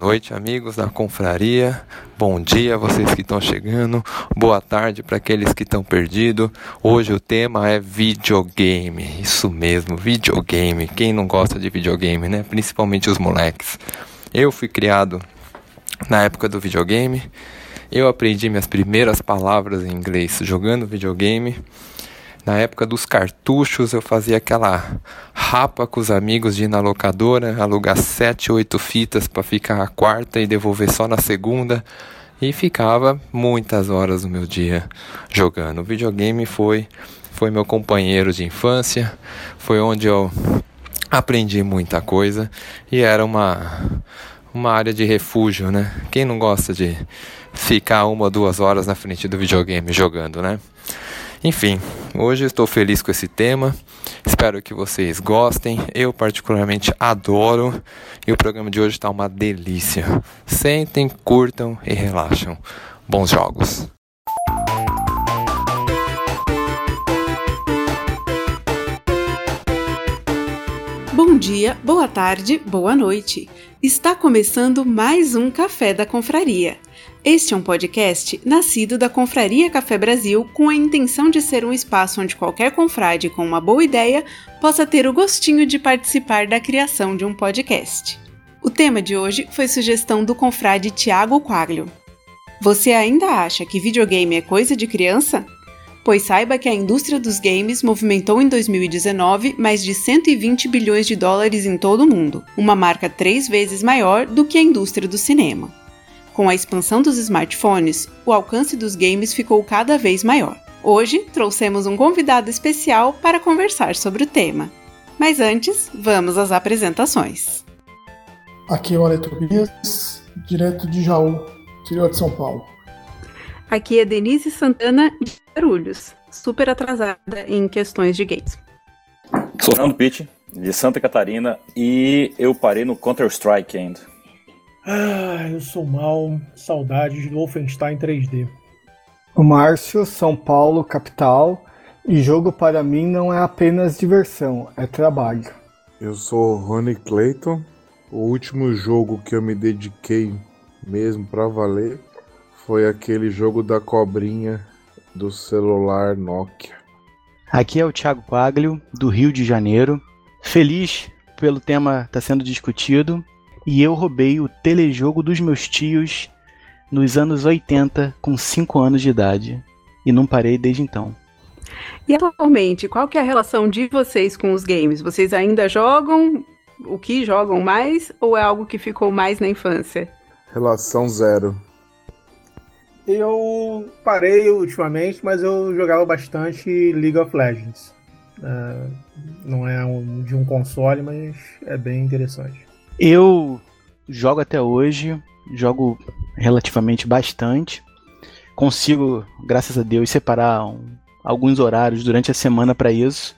noite, amigos da confraria. Bom dia vocês que estão chegando. Boa tarde para aqueles que estão perdidos. Hoje o tema é videogame. Isso mesmo, videogame. Quem não gosta de videogame, né? Principalmente os moleques. Eu fui criado na época do videogame. Eu aprendi minhas primeiras palavras em inglês jogando videogame. Na época dos cartuchos, eu fazia aquela rapa com os amigos de ir na locadora, alugar sete, oito fitas para ficar a quarta e devolver só na segunda. E ficava muitas horas do meu dia jogando. O videogame foi, foi meu companheiro de infância, foi onde eu aprendi muita coisa e era uma, uma área de refúgio, né? Quem não gosta de ficar uma ou duas horas na frente do videogame jogando, né? Enfim, hoje estou feliz com esse tema. Espero que vocês gostem. Eu particularmente adoro e o programa de hoje está uma delícia. Sentem, curtam e relaxam. Bons jogos. Bom dia, boa tarde, boa noite. Está começando mais um Café da Confraria. Este é um podcast nascido da Confraria Café Brasil com a intenção de ser um espaço onde qualquer confrade com uma boa ideia possa ter o gostinho de participar da criação de um podcast. O tema de hoje foi sugestão do confrade Tiago Quaglio. Você ainda acha que videogame é coisa de criança? Pois saiba que a indústria dos games movimentou em 2019 mais de 120 bilhões de dólares em todo o mundo, uma marca três vezes maior do que a indústria do cinema. Com a expansão dos smartphones, o alcance dos games ficou cada vez maior. Hoje trouxemos um convidado especial para conversar sobre o tema. Mas antes, vamos às apresentações. Aqui é o Ale Tobias, direto de Jaú, interior de São Paulo. Aqui é Denise Santana de Barulhos, super atrasada em questões de games. Sou Fernando Pitt, de Santa Catarina, e eu parei no Counter-Strike ainda. Ah, eu sou mal, saudades do Wolfenstein 3D. O Márcio, São Paulo, capital, e jogo para mim não é apenas diversão, é trabalho. Eu sou Rony Clayton. O último jogo que eu me dediquei mesmo para valer foi aquele jogo da cobrinha do celular Nokia. Aqui é o Thiago Quaglio, do Rio de Janeiro. Feliz pelo tema estar tá sendo discutido e eu roubei o telejogo dos meus tios nos anos 80 com 5 anos de idade e não parei desde então. E atualmente, qual que é a relação de vocês com os games? Vocês ainda jogam? O que jogam mais ou é algo que ficou mais na infância? Relação zero. Eu parei ultimamente, mas eu jogava bastante League of Legends. Uh, não é um, de um console, mas é bem interessante. Eu jogo até hoje, jogo relativamente bastante. Consigo, graças a Deus, separar um, alguns horários durante a semana para isso.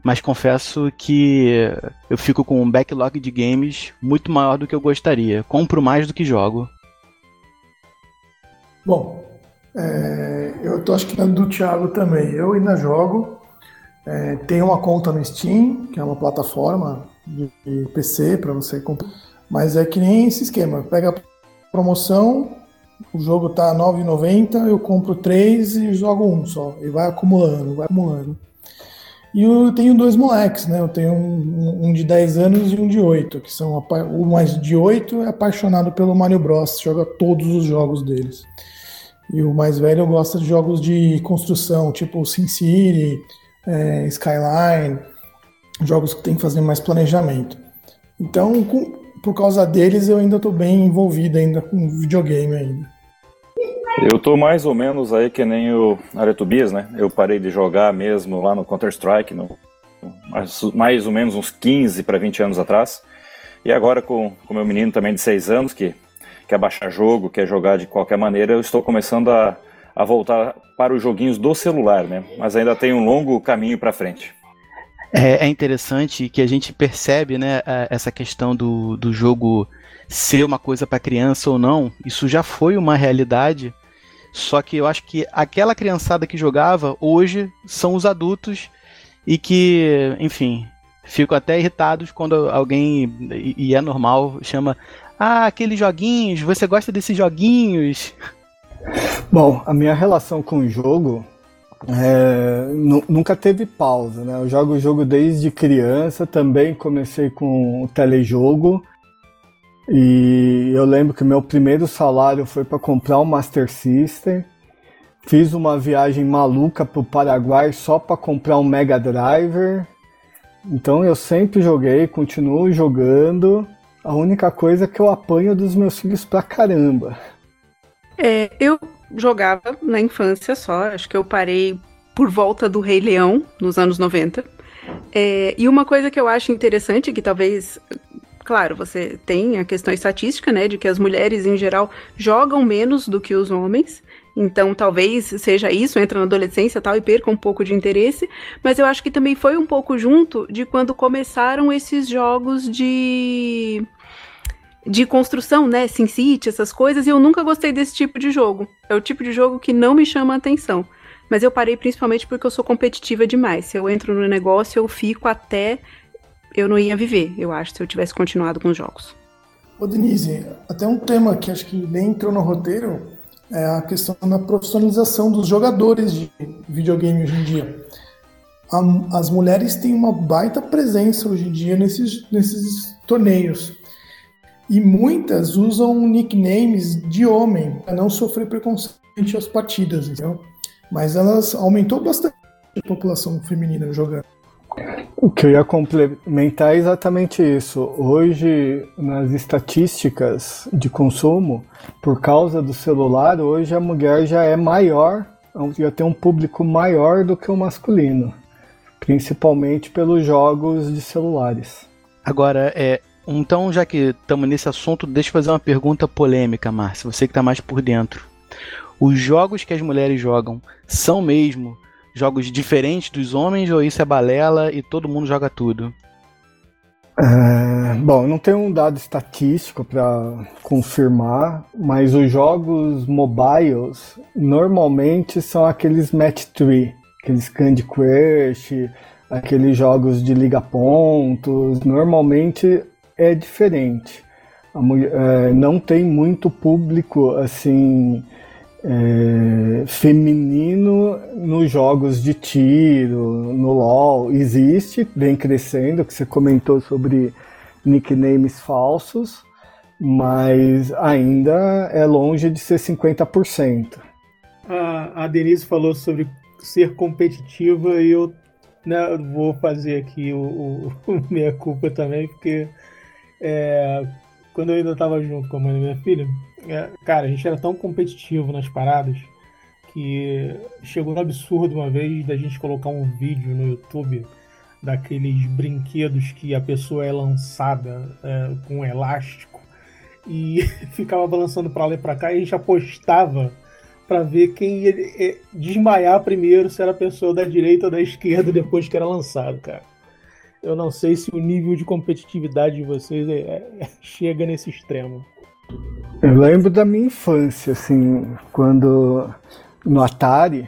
Mas confesso que eu fico com um backlog de games muito maior do que eu gostaria. Compro mais do que jogo. Bom, é, eu tô acho que do Thiago também. Eu ainda jogo. É, tenho uma conta no Steam, que é uma plataforma de, PC para você comprar. Mas é que nem esse esquema. Pega a promoção, o jogo tá R$ 9,90, eu compro três e jogo um só. E vai acumulando, vai acumulando. E eu tenho dois moleques, né? Eu tenho um, um de 10 anos e um de 8, que são o mais de 8 é apaixonado pelo Mario Bros, joga todos os jogos deles. E o mais velho gosta de jogos de construção, tipo SimCity, é, Skyline, jogos que tem que fazer mais planejamento. Então, com, por causa deles, eu ainda estou bem envolvido ainda com videogame ainda. Eu tô mais ou menos aí que nem o Aretubias, né? Eu parei de jogar mesmo lá no Counter-Strike, mais, mais ou menos uns 15 para 20 anos atrás. E agora com o meu menino também de 6 anos, que quer baixar jogo, quer jogar de qualquer maneira, eu estou começando a, a voltar para os joguinhos do celular, né? Mas ainda tem um longo caminho para frente. É, é, interessante que a gente percebe, né, essa questão do, do jogo ser uma coisa para criança ou não. Isso já foi uma realidade. Só que eu acho que aquela criançada que jogava hoje são os adultos e que, enfim, fico até irritados quando alguém, e é normal, chama Ah, aqueles joguinhos, você gosta desses joguinhos? Bom, a minha relação com o jogo é, nunca teve pausa, né? Eu jogo o jogo desde criança, também comecei com o telejogo. E eu lembro que meu primeiro salário foi para comprar um Master System. Fiz uma viagem maluca pro Paraguai só para comprar um Mega Driver. Então eu sempre joguei, continuo jogando. A única coisa é que eu apanho dos meus filhos pra caramba. É, eu jogava na infância só, acho que eu parei por volta do Rei Leão, nos anos 90. É, e uma coisa que eu acho interessante, que talvez claro, você tem a questão estatística, né, de que as mulheres em geral jogam menos do que os homens. Então, talvez seja isso, entra na adolescência tal e perca um pouco de interesse, mas eu acho que também foi um pouco junto de quando começaram esses jogos de de construção, né, SimCity, essas coisas, e eu nunca gostei desse tipo de jogo. É o tipo de jogo que não me chama a atenção. Mas eu parei principalmente porque eu sou competitiva demais. Se eu entro no negócio, eu fico até eu não ia viver, eu acho, se eu tivesse continuado com os jogos. Ô Denise, até um tema que acho que nem entrou no roteiro é a questão da profissionalização dos jogadores de videogame hoje em dia. as mulheres têm uma baita presença hoje em dia nesses, nesses torneios. E muitas usam nicknames de homem para não sofrer preconceito às partidas, entendeu? Mas elas aumentou bastante a população feminina jogando. O que eu ia complementar é exatamente isso. Hoje, nas estatísticas de consumo, por causa do celular, hoje a mulher já é maior, já tem um público maior do que o masculino, principalmente pelos jogos de celulares. Agora, é, então, já que estamos nesse assunto, deixa eu fazer uma pergunta polêmica, Márcia, você que está mais por dentro. Os jogos que as mulheres jogam são mesmo jogos diferentes dos homens ou isso é balela e todo mundo joga tudo? É, bom, não tenho um dado estatístico para confirmar, mas os jogos mobiles normalmente são aqueles match 3, aqueles Candy Crush, aqueles jogos de liga pontos, normalmente é diferente. Mulher, é, não tem muito público assim é, feminino nos jogos de tiro, no LoL, existe, vem crescendo, que você comentou sobre nicknames falsos, mas ainda é longe de ser 50%. A, a Denise falou sobre ser competitiva e eu né, vou fazer aqui o, o, o minha culpa também, porque é, quando eu ainda estava junto com a mãe da minha filha, é, cara, a gente era tão competitivo nas paradas que chegou no absurdo uma vez da gente colocar um vídeo no YouTube daqueles brinquedos que a pessoa é lançada é, com um elástico e ficava balançando para lá e para cá e a gente apostava para ver quem ia é, desmaiar primeiro, se era a pessoa da direita ou da esquerda depois que era lançado, cara. Eu não sei se o nível de competitividade de vocês é, é, chega nesse extremo. Eu lembro da minha infância, assim, quando no Atari,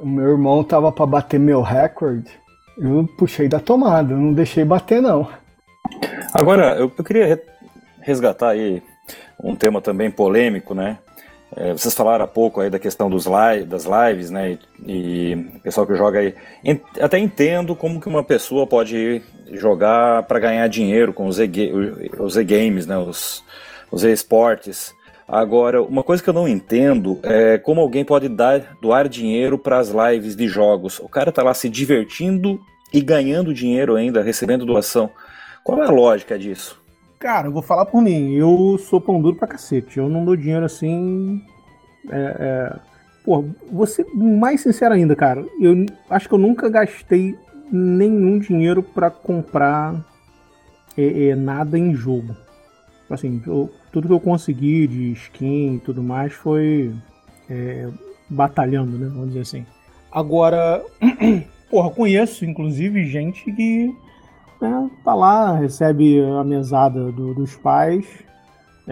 o meu irmão tava para bater meu recorde, eu puxei da tomada, não deixei bater não. Agora, eu, eu queria resgatar aí um tema também polêmico, né? É, vocês falaram há pouco aí da questão dos das lives, né? E, o pessoal que joga aí. Até entendo como que uma pessoa pode jogar para ganhar dinheiro com os e-games, né? Os, os esportes. Agora, uma coisa que eu não entendo é como alguém pode dar, doar dinheiro para as lives de jogos. O cara tá lá se divertindo e ganhando dinheiro ainda, recebendo doação. Qual é a lógica disso? Cara, eu vou falar por mim. Eu sou pão duro pra cacete. Eu não dou dinheiro assim. É, é... Pô, ser mais sincero ainda, cara. Eu acho que eu nunca gastei nenhum dinheiro para comprar é, é, nada em jogo. Assim, eu, tudo que eu consegui de skin e tudo mais foi é, batalhando, né? Vamos dizer assim. Agora, porra, conheço inclusive gente que né, tá lá, recebe a mesada do, dos pais,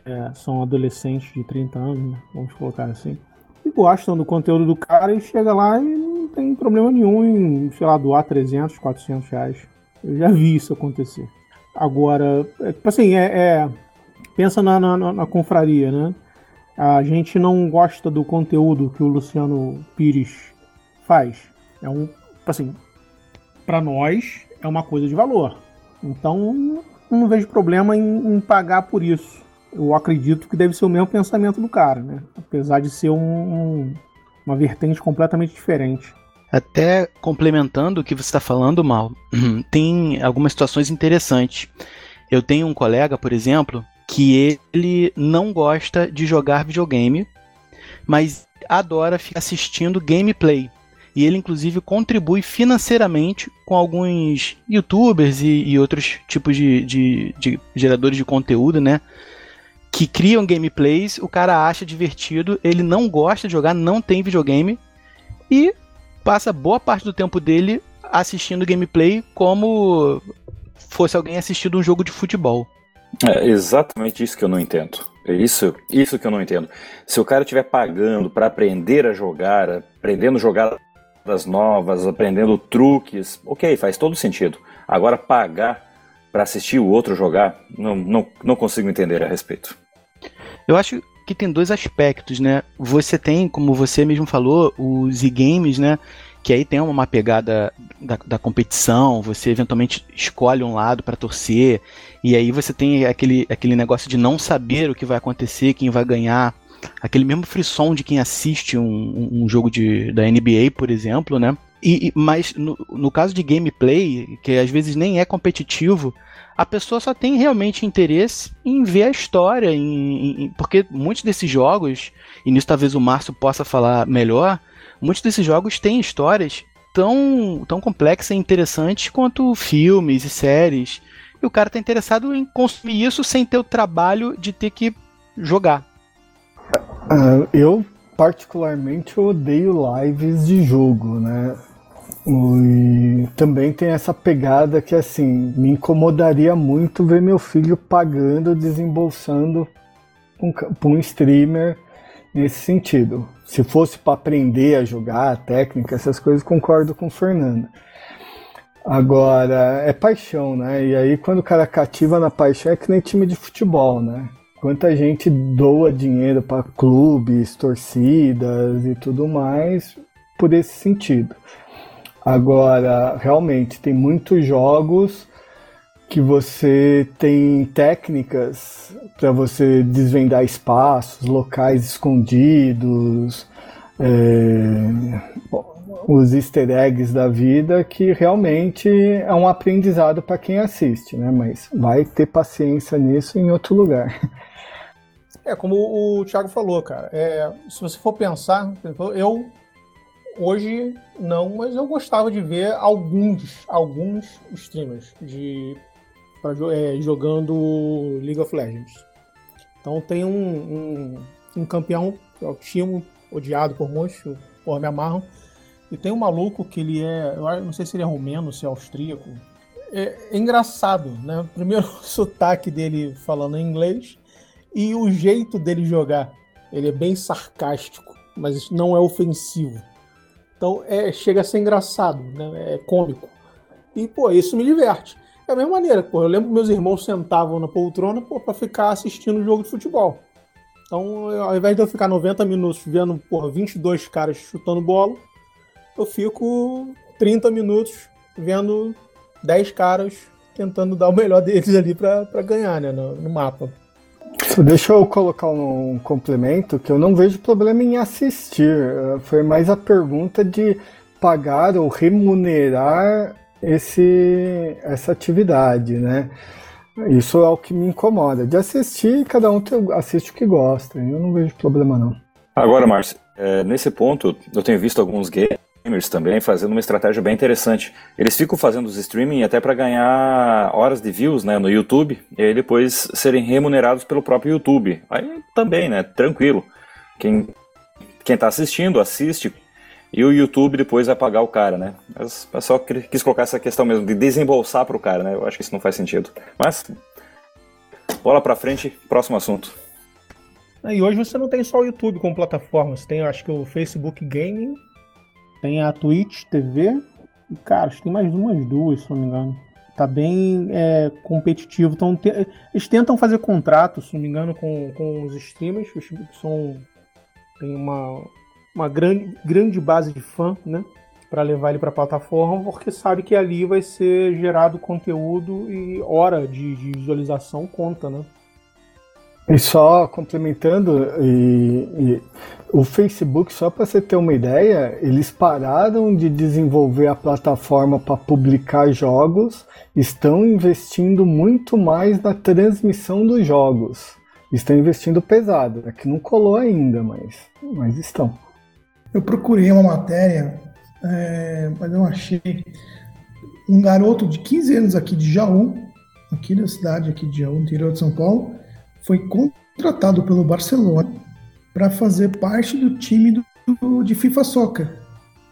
é, são adolescentes de 30 anos, né, vamos colocar assim, e gostam do conteúdo do cara e chega lá e não tem problema nenhum em, sei lá, doar 300, 400 reais. Eu já vi isso acontecer. Agora, é, tipo assim, é, é pensa na, na, na confraria, né? A gente não gosta do conteúdo que o Luciano Pires faz. É um, assim, para nós é uma coisa de valor. Então, não vejo problema em, em, pagar por isso. Eu acredito que deve ser o mesmo pensamento do cara, né? Apesar de ser um, um, uma vertente completamente diferente. Até complementando o que você está falando, Mal, tem algumas situações interessantes. Eu tenho um colega, por exemplo, que ele não gosta de jogar videogame, mas adora ficar assistindo gameplay. E ele, inclusive, contribui financeiramente com alguns youtubers e, e outros tipos de, de, de, geradores de conteúdo, né? Que criam gameplays, o cara acha divertido, ele não gosta de jogar, não tem videogame e passa boa parte do tempo dele assistindo gameplay como fosse alguém assistindo um jogo de futebol. É exatamente isso que eu não entendo. É isso, isso que eu não entendo. Se o cara estiver pagando para aprender a jogar, aprendendo a jogar das novas, aprendendo truques, ok, faz todo sentido. Agora, pagar para assistir o outro jogar, não, não, não consigo entender a respeito. Eu acho que tem dois aspectos, né? Você tem, como você mesmo falou, os e-games, né? Que aí tem uma pegada da, da competição, você eventualmente escolhe um lado para torcer, e aí você tem aquele, aquele negócio de não saber o que vai acontecer, quem vai ganhar aquele mesmo frisson de quem assiste um, um jogo de, da NBA, por exemplo, né? E, mas no, no caso de gameplay, que às vezes nem é competitivo, a pessoa só tem realmente interesse em ver a história, em, em, porque muitos desses jogos, e nisso talvez o Márcio possa falar melhor, muitos desses jogos têm histórias tão, tão complexas e interessantes quanto filmes e séries. E o cara está interessado em consumir isso sem ter o trabalho de ter que jogar. Uh, eu particularmente odeio lives de jogo, né? E também tem essa pegada que assim me incomodaria muito ver meu filho pagando, desembolsando para um streamer nesse sentido. Se fosse para aprender a jogar, a técnica, essas coisas, concordo com o Fernando. Agora, é paixão, né? E aí quando o cara cativa na paixão é que nem time de futebol, né? Quanta gente doa dinheiro para clubes, torcidas e tudo mais por esse sentido. Agora, realmente, tem muitos jogos que você tem técnicas para você desvendar espaços, locais escondidos, é, os easter eggs da vida, que realmente é um aprendizado para quem assiste, né? Mas vai ter paciência nisso em outro lugar. É, como o Thiago falou, cara, é, se você for pensar, eu hoje não, mas eu gostava de ver alguns, alguns streamers de pra, é, jogando League of Legends. Então tem um, um, um campeão que eu timo, odiado por muitos, por me amarram, e tem um maluco que ele é, eu não sei se ele é romeno, se é austríaco. É, é engraçado, né? Primeiro o sotaque dele falando em inglês, e o jeito dele jogar. Ele é bem sarcástico, mas não é ofensivo. Então é, chega a ser engraçado, né? é cômico. E, pô, isso me diverte. É a mesma maneira, pô, eu lembro que meus irmãos sentavam na poltrona pô, pra ficar assistindo o jogo de futebol. Então, ao invés de eu ficar 90 minutos vendo, pô, 22 caras chutando bola, eu fico 30 minutos vendo 10 caras tentando dar o melhor deles ali pra, pra ganhar, né, no, no mapa. Deixa eu colocar um complemento que eu não vejo problema em assistir. Foi mais a pergunta de pagar ou remunerar esse, essa atividade, né? Isso é o que me incomoda. De assistir, cada um assiste o que gosta. Eu não vejo problema, não. Agora, Márcio, é, nesse ponto, eu tenho visto alguns games gamers também fazendo uma estratégia bem interessante. Eles ficam fazendo os streaming até para ganhar horas de views né, no YouTube e aí depois serem remunerados pelo próprio YouTube. Aí também, né? Tranquilo. Quem, quem tá assistindo, assiste. E o YouTube depois vai pagar o cara, né? Mas eu só quis colocar essa questão mesmo de desembolsar para o cara, né? Eu acho que isso não faz sentido. Mas, bola para frente, próximo assunto. E hoje você não tem só o YouTube como plataforma, você tem, acho que o Facebook Gaming, tem a Twitch TV. E, cara, acho que tem mais umas duas, se não me engano. tá bem é, competitivo. Então, te, eles tentam fazer contratos, se não me engano, com, com os streamers, que são tem uma, uma grande, grande base de fã, né? Para levar ele para a plataforma, porque sabe que ali vai ser gerado conteúdo e hora de, de visualização conta, né? E só complementando, e, e, o Facebook, só para você ter uma ideia, eles pararam de desenvolver a plataforma para publicar jogos, estão investindo muito mais na transmissão dos jogos. Estão investindo pesado. É que não colou ainda, mas, mas estão. Eu procurei uma matéria, é, mas eu achei um garoto de 15 anos aqui de Jaú, aqui da cidade aqui de Jaú, interior de São Paulo, foi contratado pelo Barcelona para fazer parte do time do, de FIFA Soccer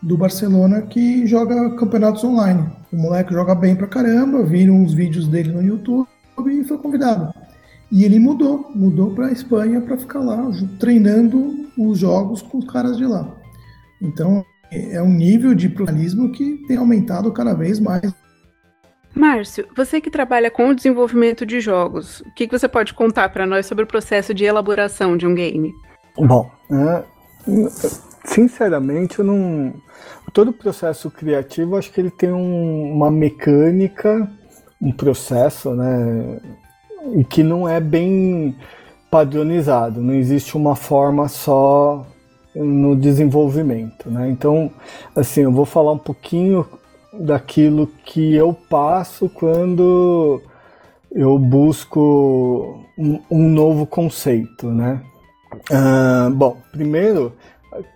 do Barcelona que joga campeonatos online. O moleque joga bem pra caramba, viram os vídeos dele no YouTube e foi convidado. E ele mudou, mudou para Espanha para ficar lá treinando os jogos com os caras de lá. Então é um nível de profissionalismo que tem aumentado cada vez mais Márcio, você que trabalha com o desenvolvimento de jogos, o que, que você pode contar para nós sobre o processo de elaboração de um game? Bom, é, sinceramente, eu não. Todo processo criativo, acho que ele tem um, uma mecânica, um processo, né? E que não é bem padronizado, não existe uma forma só no desenvolvimento, né? Então, assim, eu vou falar um pouquinho daquilo que eu passo quando eu busco um, um novo conceito, né? Uh, bom, primeiro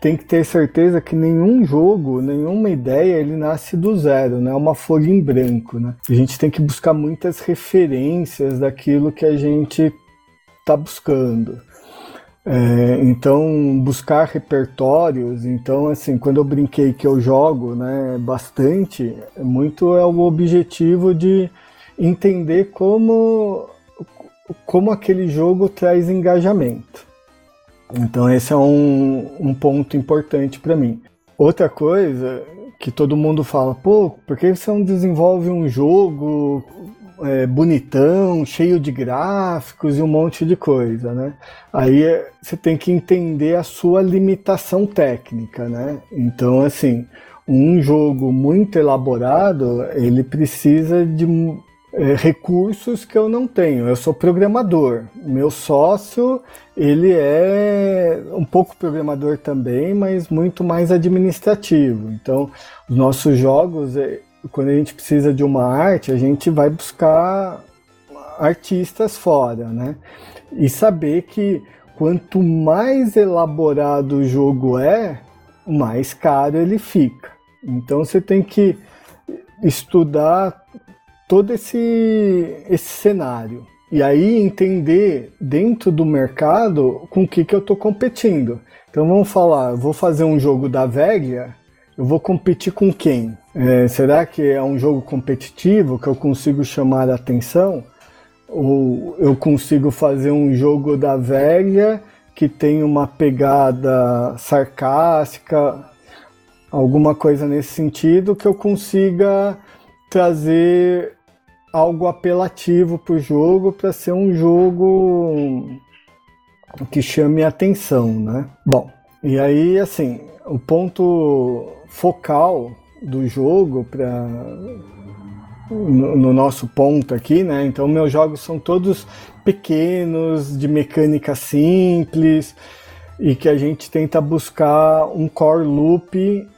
tem que ter certeza que nenhum jogo, nenhuma ideia, ele nasce do zero, né? É uma folha em branco, né? A gente tem que buscar muitas referências daquilo que a gente está buscando. É, então, buscar repertórios. Então, assim, quando eu brinquei que eu jogo né, bastante, muito é o objetivo de entender como, como aquele jogo traz engajamento. Então, esse é um, um ponto importante para mim. Outra coisa que todo mundo fala, pô, por que você não desenvolve um jogo é, bonitão, cheio de gráficos e um monte de coisa, né? Aí é, você tem que entender a sua limitação técnica, né? Então, assim, um jogo muito elaborado, ele precisa de é, recursos que eu não tenho. Eu sou programador. Meu sócio, ele é um pouco programador também, mas muito mais administrativo. Então, os nossos jogos, é, quando a gente precisa de uma arte, a gente vai buscar artistas fora, né? E saber que quanto mais elaborado o jogo é, mais caro ele fica. Então você tem que estudar todo esse, esse cenário. E aí entender dentro do mercado com o que, que eu estou competindo. Então vamos falar, vou fazer um jogo da velha, eu vou competir com quem? É, será que é um jogo competitivo que eu consigo chamar a atenção? Ou eu consigo fazer um jogo da velha que tem uma pegada sarcástica, alguma coisa nesse sentido que eu consiga trazer algo apelativo para o jogo para ser um jogo que chame atenção, né? Bom, e aí assim, o ponto focal do jogo para no, no, nosso ponto aqui, né? Então meus jogos são todos pequenos, de mecânica simples e que a gente tenta buscar um core loop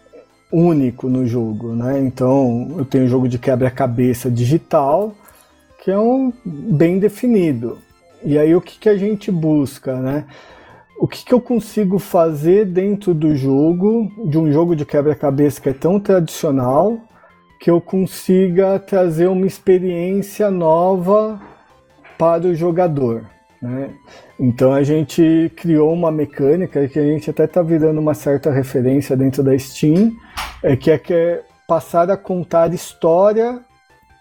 único no jogo, né? Então eu tenho um jogo de quebra-cabeça digital que é um bem definido. E aí o que, que a gente busca, né? o que, que eu consigo fazer dentro do jogo, de um jogo de quebra-cabeça que é tão tradicional, que eu consiga trazer uma experiência nova para o jogador. Né? Então a gente criou uma mecânica que a gente até está virando uma certa referência dentro da Steam, é que é, que é passar a contar história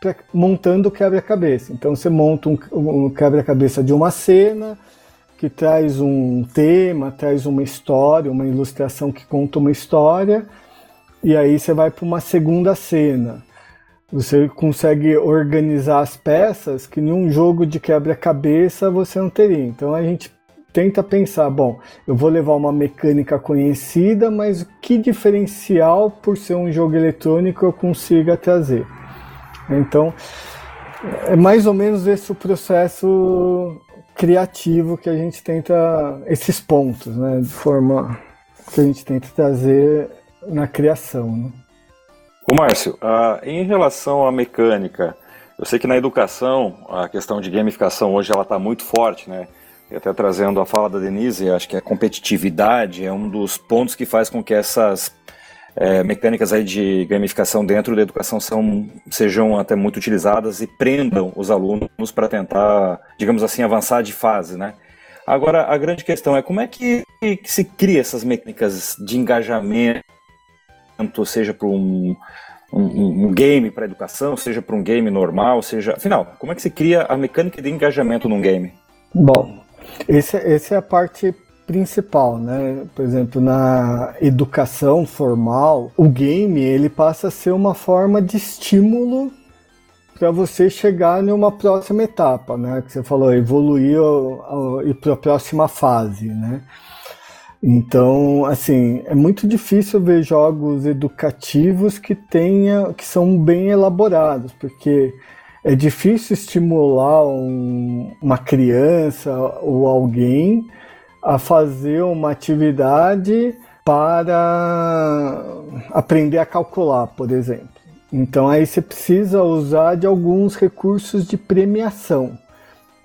pra, montando quebra-cabeça. Então você monta um, um quebra-cabeça de uma cena, que traz um tema, traz uma história, uma ilustração que conta uma história, e aí você vai para uma segunda cena. Você consegue organizar as peças que nenhum jogo de quebra-cabeça você não teria. Então a gente tenta pensar, bom, eu vou levar uma mecânica conhecida, mas que diferencial por ser um jogo eletrônico eu consiga trazer? Então, é mais ou menos esse o processo criativo que a gente tenta, esses pontos, né, de forma que a gente tenta trazer na criação. Né? O Márcio, uh, em relação à mecânica, eu sei que na educação a questão de gamificação hoje ela está muito forte, né? E até trazendo a fala da Denise, acho que a competitividade é um dos pontos que faz com que essas é, mecânicas aí de gamificação dentro da educação são, sejam até muito utilizadas e prendam os alunos para tentar, digamos assim, avançar de fase, né? Agora, a grande questão é como é que, que se cria essas mecânicas de engajamento, seja para um, um, um, game para educação, seja para um game normal, seja. Afinal, como é que se cria a mecânica de engajamento num game? Bom, esse, essa é a parte principal, né? Por exemplo, na educação formal, o game ele passa a ser uma forma de estímulo para você chegar numa próxima etapa, né? Que você falou, evoluir e para a próxima fase, né? Então, assim, é muito difícil ver jogos educativos que tenha, que são bem elaborados, porque é difícil estimular um, uma criança ou alguém a fazer uma atividade para aprender a calcular, por exemplo. Então aí você precisa usar de alguns recursos de premiação,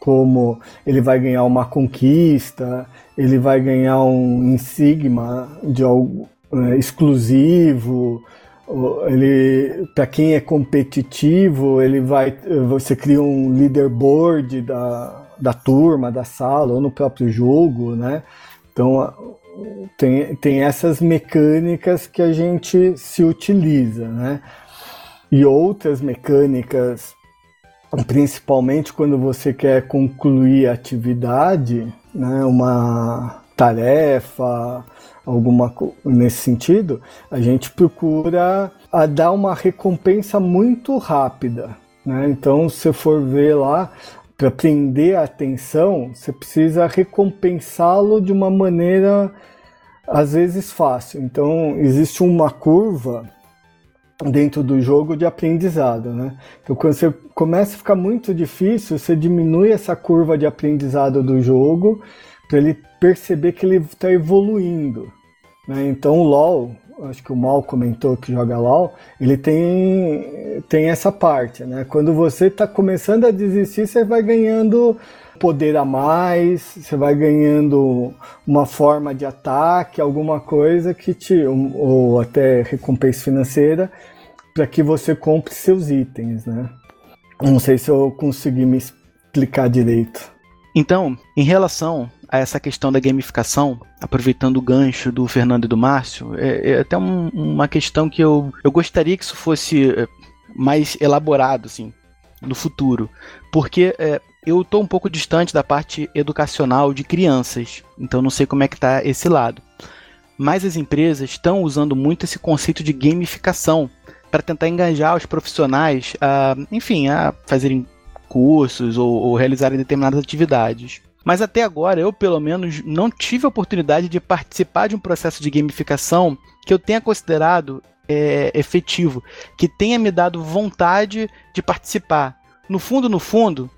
como ele vai ganhar uma conquista, ele vai ganhar um insigma de algo é, exclusivo, ele para quem é competitivo ele vai você cria um leaderboard da, da turma da sala ou no próprio jogo né? Então tem, tem essas mecânicas que a gente se utiliza né? E outras mecânicas principalmente quando você quer concluir a atividade né uma tarefa alguma nesse sentido, a gente procura a dar uma recompensa muito rápida. Né? Então, se for ver lá, para prender a atenção, você precisa recompensá-lo de uma maneira às vezes fácil. Então, existe uma curva dentro do jogo de aprendizado, né? Então, quando você começa a ficar muito difícil, você diminui essa curva de aprendizado do jogo para ele perceber que ele está evoluindo. Né? Então o LoL, acho que o Mal comentou que joga LoL, ele tem, tem essa parte. Né? Quando você está começando a desistir, você vai ganhando poder a mais, você vai ganhando uma forma de ataque, alguma coisa que te. ou até recompensa financeira, para que você compre seus itens. Né? Não sei se eu consegui me explicar direito. Então, em relação a essa questão da gamificação, aproveitando o gancho do Fernando e do Márcio, é, é até um, uma questão que eu, eu gostaria que isso fosse é, mais elaborado, assim, no futuro. Porque é, eu estou um pouco distante da parte educacional de crianças, então não sei como é que está esse lado. Mas as empresas estão usando muito esse conceito de gamificação para tentar engajar os profissionais a, enfim, a fazerem cursos ou, ou realizarem determinadas atividades. Mas até agora, eu pelo menos não tive a oportunidade de participar de um processo de gamificação que eu tenha considerado é, efetivo, que tenha me dado vontade de participar. No fundo, no fundo,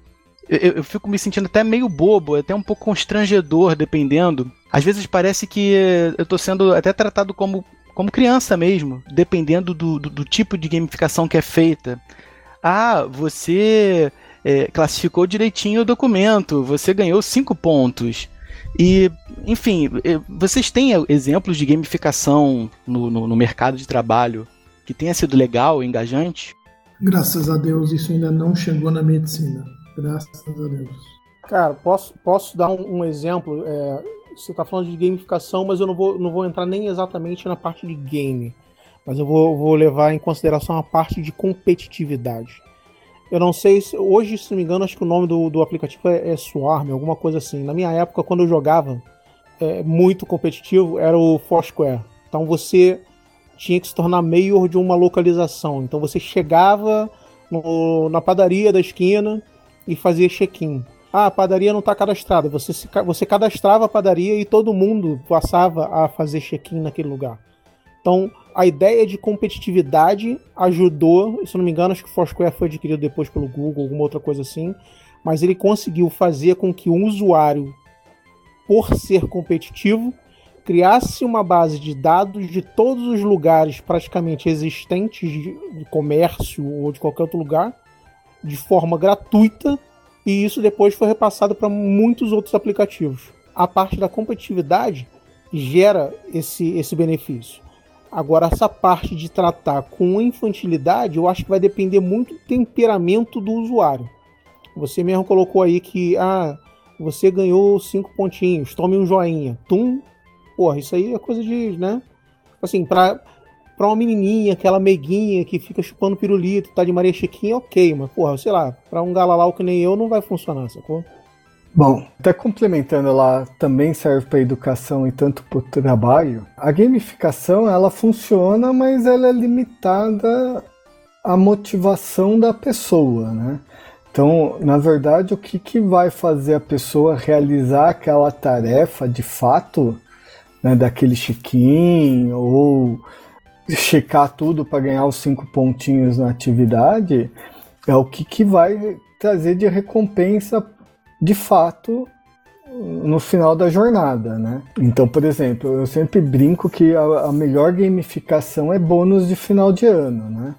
eu, eu, fico me sentindo até meio bobo, até um pouco constrangedor, dependendo. Às vezes parece que eu estou sendo até tratado como, como criança mesmo, dependendo do, do, do tipo de gamificação que é feita. Ah, você é, classificou direitinho o documento, você ganhou cinco pontos. E, enfim, é, vocês têm exemplos de gamificação no, no, no mercado de trabalho que tenha sido legal, engajante? Graças a Deus isso ainda não chegou na medicina. Graças a Deus. Cara, posso, posso dar um, um exemplo? É, você está falando de gamificação, mas eu não vou, não vou entrar nem exatamente na parte de game. Mas eu vou, vou levar em consideração a parte de competitividade. Eu não sei se. Hoje, se não me engano, acho que o nome do, do aplicativo é, é Swarm, alguma coisa assim. Na minha época, quando eu jogava é, muito competitivo, era o Foursquare. Então você tinha que se tornar mayor de uma localização. Então você chegava no, na padaria da esquina e fazia check-in. Ah, a padaria não está cadastrada. Você, se, você cadastrava a padaria e todo mundo passava a fazer check-in naquele lugar. Então, a ideia de competitividade ajudou, se não me engano, acho que o Foursquare foi adquirido depois pelo Google, alguma outra coisa assim, mas ele conseguiu fazer com que um usuário, por ser competitivo, criasse uma base de dados de todos os lugares praticamente existentes de comércio ou de qualquer outro lugar, de forma gratuita, e isso depois foi repassado para muitos outros aplicativos. A parte da competitividade gera esse, esse benefício. Agora, essa parte de tratar com infantilidade, eu acho que vai depender muito do temperamento do usuário. Você mesmo colocou aí que ah, você ganhou cinco pontinhos, tome um joinha. Tum, Porra, isso aí é coisa de, né? Assim, pra, pra uma menininha, aquela meiguinha que fica chupando pirulito, tá de Maria Chiquinha, ok, mas, porra, sei lá, pra um galalau que nem eu não vai funcionar, sacou? Bom, até complementando lá, também serve para educação e tanto para trabalho. A gamificação ela funciona, mas ela é limitada à motivação da pessoa, né? Então, na verdade, o que, que vai fazer a pessoa realizar aquela tarefa de fato né, daquele check-in ou checar tudo para ganhar os cinco pontinhos na atividade, é o que, que vai trazer de recompensa de fato no final da jornada, né? Então, por exemplo, eu sempre brinco que a, a, melhor gamificação é bônus de final de ano, né?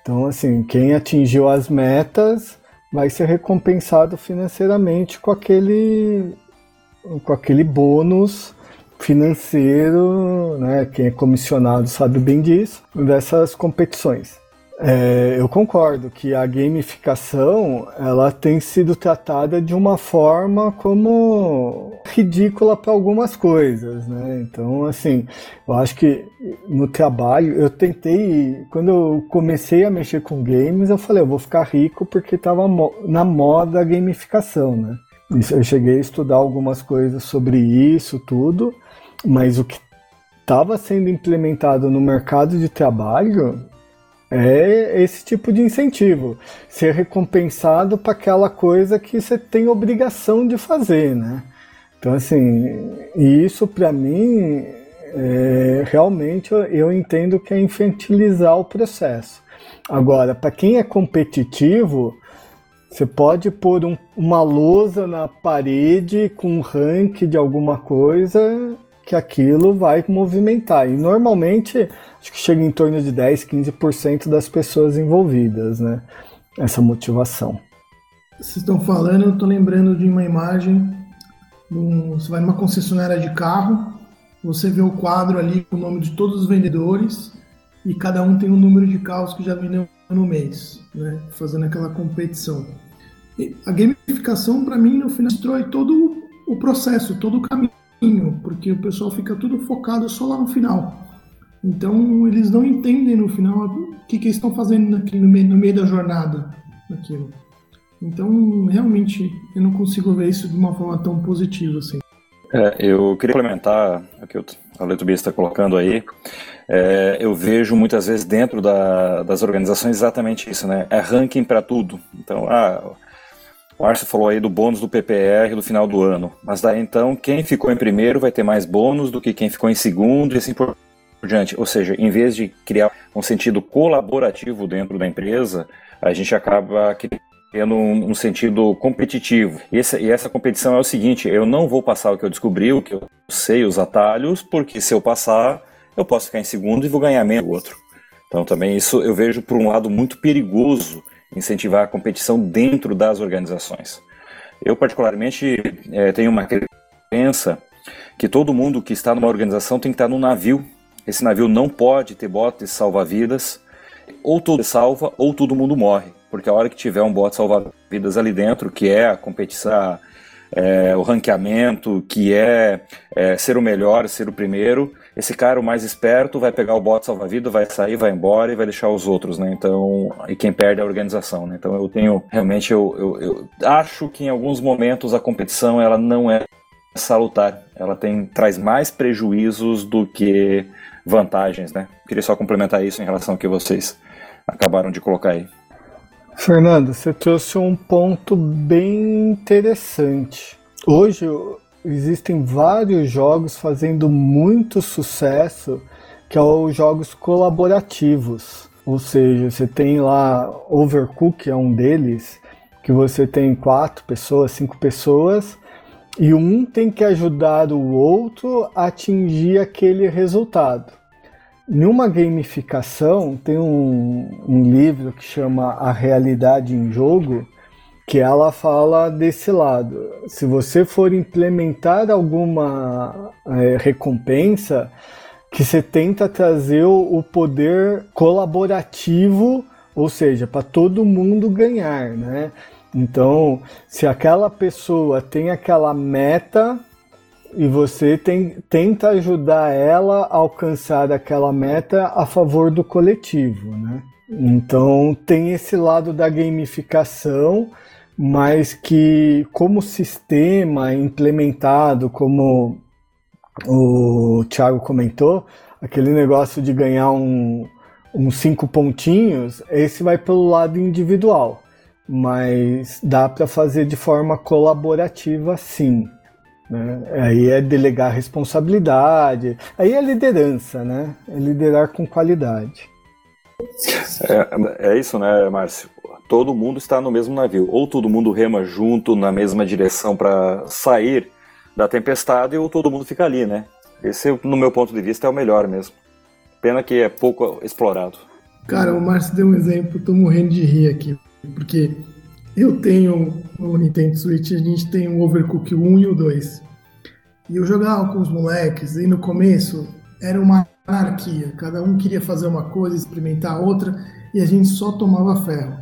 Então, assim, quem atingiu as metas vai ser recompensado financeiramente com aquele com aquele bônus financeiro, né, quem é comissionado sabe bem disso, dessas competições. É, eu concordo que a gamificação ela tem sido tratada de uma forma como ridícula para algumas coisas, né? Então, assim, eu acho que no trabalho eu tentei, quando eu comecei a mexer com games, eu falei, eu vou ficar rico porque estava na moda a gamificação, né? Eu cheguei a estudar algumas coisas sobre isso, tudo, mas o que estava sendo implementado no mercado de trabalho é esse tipo de incentivo, ser recompensado para aquela coisa que você tem obrigação de fazer, né? Então assim, isso para mim é, realmente eu, eu entendo que é infantilizar o processo. Agora, para quem é competitivo, você pode pôr um, uma lousa na parede com um rank de alguma coisa que aquilo vai movimentar. E normalmente, acho que chega em torno de 10, 15% das pessoas envolvidas, né? Essa motivação. Vocês estão falando, eu estou lembrando de uma imagem. Um, você vai numa concessionária de carro, você vê o quadro ali com o nome de todos os vendedores e cada um tem um número de carros que já vendeu no mês, né? Fazendo aquela competição. E a gamificação, para mim, no final, destrói todo o processo, todo o caminho porque o pessoal fica tudo focado só lá no final. Então eles não entendem no final o que, que eles estão fazendo no, meio, no meio da jornada. Naquilo. Então realmente eu não consigo ver isso de uma forma tão positiva assim. É, eu queria complementar o que a Letubia está colocando aí. É, eu vejo muitas vezes dentro da, das organizações exatamente isso, né? É ranking para tudo. Então, ah, o falou aí do bônus do PPR do final do ano. Mas daí então, quem ficou em primeiro vai ter mais bônus do que quem ficou em segundo e assim por diante. Ou seja, em vez de criar um sentido colaborativo dentro da empresa, a gente acaba criando um, um sentido competitivo. E essa, e essa competição é o seguinte: eu não vou passar o que eu descobri, o que eu sei, os atalhos, porque se eu passar, eu posso ficar em segundo e vou ganhar menos do outro. Então também isso eu vejo por um lado muito perigoso incentivar a competição dentro das organizações. Eu, particularmente, é, tenho uma crença que todo mundo que está numa organização tem que estar num navio. Esse navio não pode ter botes salva-vidas. Ou todo salva, ou todo mundo morre. Porque a hora que tiver um bote salva-vidas ali dentro, que é a competição, é, o ranqueamento, que é, é ser o melhor, ser o primeiro, esse cara, o mais esperto, vai pegar o bote salva-vida, vai sair, vai embora e vai deixar os outros, né? Então, e quem perde é a organização, né? Então eu tenho, realmente, eu, eu, eu acho que em alguns momentos a competição, ela não é salutar. Ela tem, traz mais prejuízos do que vantagens, né? Queria só complementar isso em relação ao que vocês acabaram de colocar aí. Fernando, você trouxe um ponto bem interessante. Hoje existem vários jogos fazendo muito sucesso, que são os jogos colaborativos. Ou seja, você tem lá Overcook é um deles, que você tem quatro pessoas, cinco pessoas, e um tem que ajudar o outro a atingir aquele resultado. Numa gamificação, tem um, um livro que chama A Realidade em Jogo, que ela fala desse lado. Se você for implementar alguma é, recompensa, que você tenta trazer o poder colaborativo, ou seja, para todo mundo ganhar, né? Então, se aquela pessoa tem aquela meta e você tem, tenta ajudar ela a alcançar aquela meta a favor do coletivo, né? Então, tem esse lado da gamificação, mas que como sistema implementado, como o Thiago comentou, aquele negócio de ganhar um, uns cinco pontinhos, esse vai pelo lado individual, mas dá para fazer de forma colaborativa, sim. Né? Aí é delegar responsabilidade, aí é liderança, né? É liderar com qualidade. É, é isso, né, Márcio? Todo mundo está no mesmo navio, ou todo mundo rema junto na mesma direção para sair da tempestade ou todo mundo fica ali, né? Esse, no meu ponto de vista, é o melhor mesmo. Pena que é pouco explorado. Cara, o Márcio deu um exemplo, tô morrendo de rir aqui, porque eu tenho o Nintendo Switch, a gente tem o Overcooked 1 e o 2. E eu jogava com os moleques, e no começo era uma anarquia, cada um queria fazer uma coisa, experimentar outra, e a gente só tomava ferro.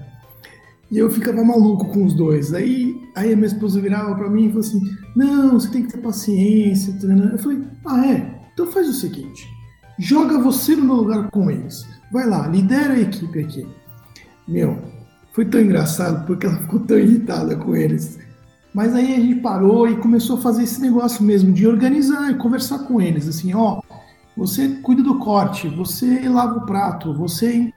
E eu ficava maluco com os dois. Aí, aí a minha esposa virava para mim e falou assim: Não, você tem que ter paciência. Eu falei: Ah, é? Então faz o seguinte: joga você no meu lugar com eles. Vai lá, lidera a equipe aqui. Meu, foi tão engraçado porque ela ficou tão irritada com eles. Mas aí a gente parou e começou a fazer esse negócio mesmo de organizar e conversar com eles. Assim, ó, você cuida do corte, você lava o prato, você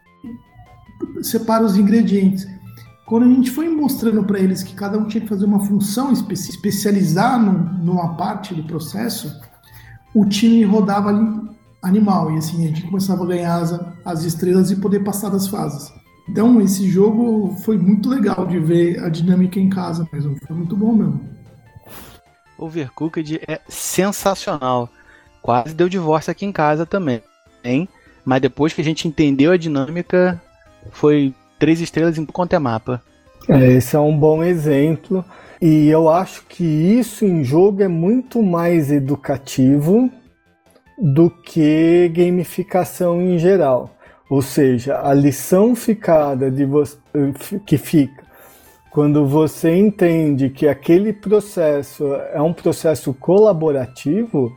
separa os ingredientes. Quando a gente foi mostrando para eles que cada um tinha que fazer uma função, espe especializar numa parte do processo, o time rodava animal e assim a gente começava a ganhar as, as estrelas e poder passar das fases. Então esse jogo foi muito legal de ver a dinâmica em casa mesmo, foi muito bom mesmo. Overcooked é sensacional. Quase deu divórcio aqui em casa também, hein? Mas depois que a gente entendeu a dinâmica, foi três estrelas em quanto é mapa. É, esse é um bom exemplo. E eu acho que isso em jogo é muito mais educativo do que gamificação em geral. Ou seja, a lição ficada de que fica quando você entende que aquele processo é um processo colaborativo,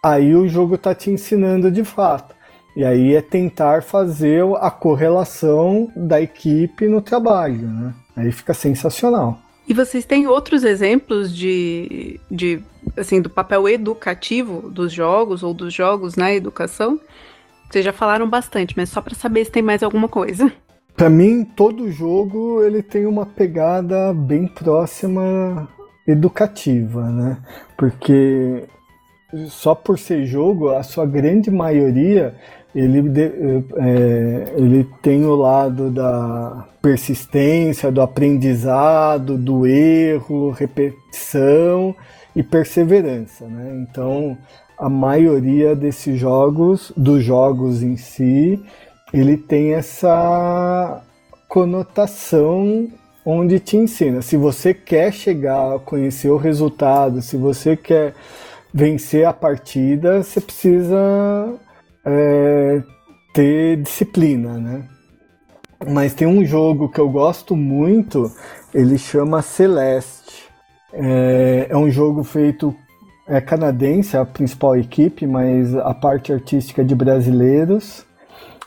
aí o jogo está te ensinando de fato. E aí é tentar fazer a correlação da equipe no trabalho, né? Aí fica sensacional. E vocês têm outros exemplos de, de assim, do papel educativo dos jogos ou dos jogos na educação? Vocês já falaram bastante, mas só para saber se tem mais alguma coisa. Para mim, todo jogo ele tem uma pegada bem próxima educativa, né? Porque só por ser jogo, a sua grande maioria ele, é, ele tem o lado da persistência, do aprendizado, do erro, repetição e perseverança. Né? Então, a maioria desses jogos, dos jogos em si, ele tem essa conotação onde te ensina. Se você quer chegar a conhecer o resultado, se você quer vencer a partida, você precisa é, ter disciplina, né? Mas tem um jogo que eu gosto muito, ele chama Celeste. É, é um jogo feito é canadense, a principal equipe, mas a parte artística é de brasileiros.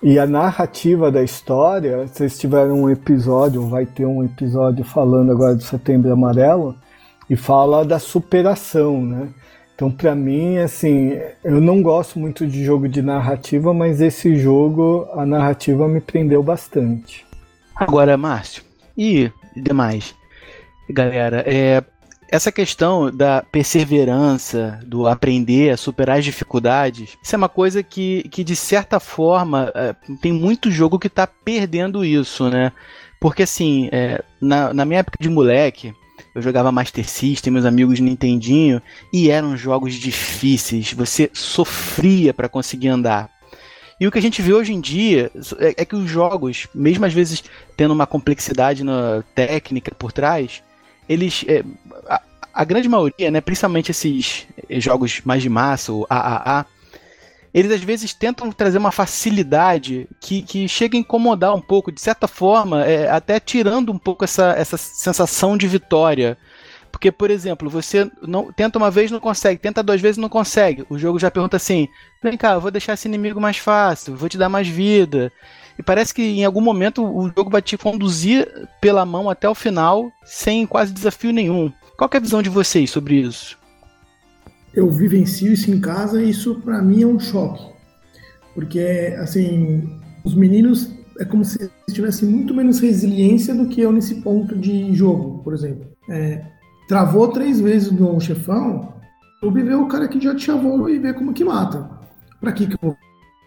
E a narrativa da história, vocês tiveram um episódio, vai ter um episódio falando agora do Setembro Amarelo, e fala da superação, né? Então, para mim, assim, eu não gosto muito de jogo de narrativa, mas esse jogo, a narrativa me prendeu bastante. Agora, Márcio, e demais, galera, é, essa questão da perseverança, do aprender a superar as dificuldades, isso é uma coisa que, que de certa forma, é, tem muito jogo que está perdendo isso, né? Porque assim, é, na, na minha época de moleque, eu jogava Master System, meus amigos Nintendinho, e eram jogos difíceis. Você sofria para conseguir andar. E o que a gente vê hoje em dia é, é, que os jogos, mesmo às vezes tendo uma complexidade na técnica por trás, eles. É, a, a, grande maioria, né, principalmente esses jogos mais de massa, o AAA, eles às vezes tentam trazer uma facilidade que, que chega a incomodar um pouco, de certa forma, é, até tirando um pouco essa, essa sensação de vitória. Porque, por exemplo, você não tenta uma vez não consegue, tenta duas vezes não consegue. O jogo já pergunta assim: vem cá, eu vou deixar esse inimigo mais fácil, vou te dar mais vida. E parece que em algum momento o jogo vai te conduzir pela mão até o final, sem quase desafio nenhum. Qual é a visão de vocês sobre isso? Eu vivencio isso em casa e isso para mim é um choque. Porque, assim, os meninos é como se eles tivessem muito menos resiliência do que eu nesse ponto de jogo, por exemplo. É, travou três vezes no chefão, eu ver o cara que já te chavou e ver como que mata. Pra que que eu vou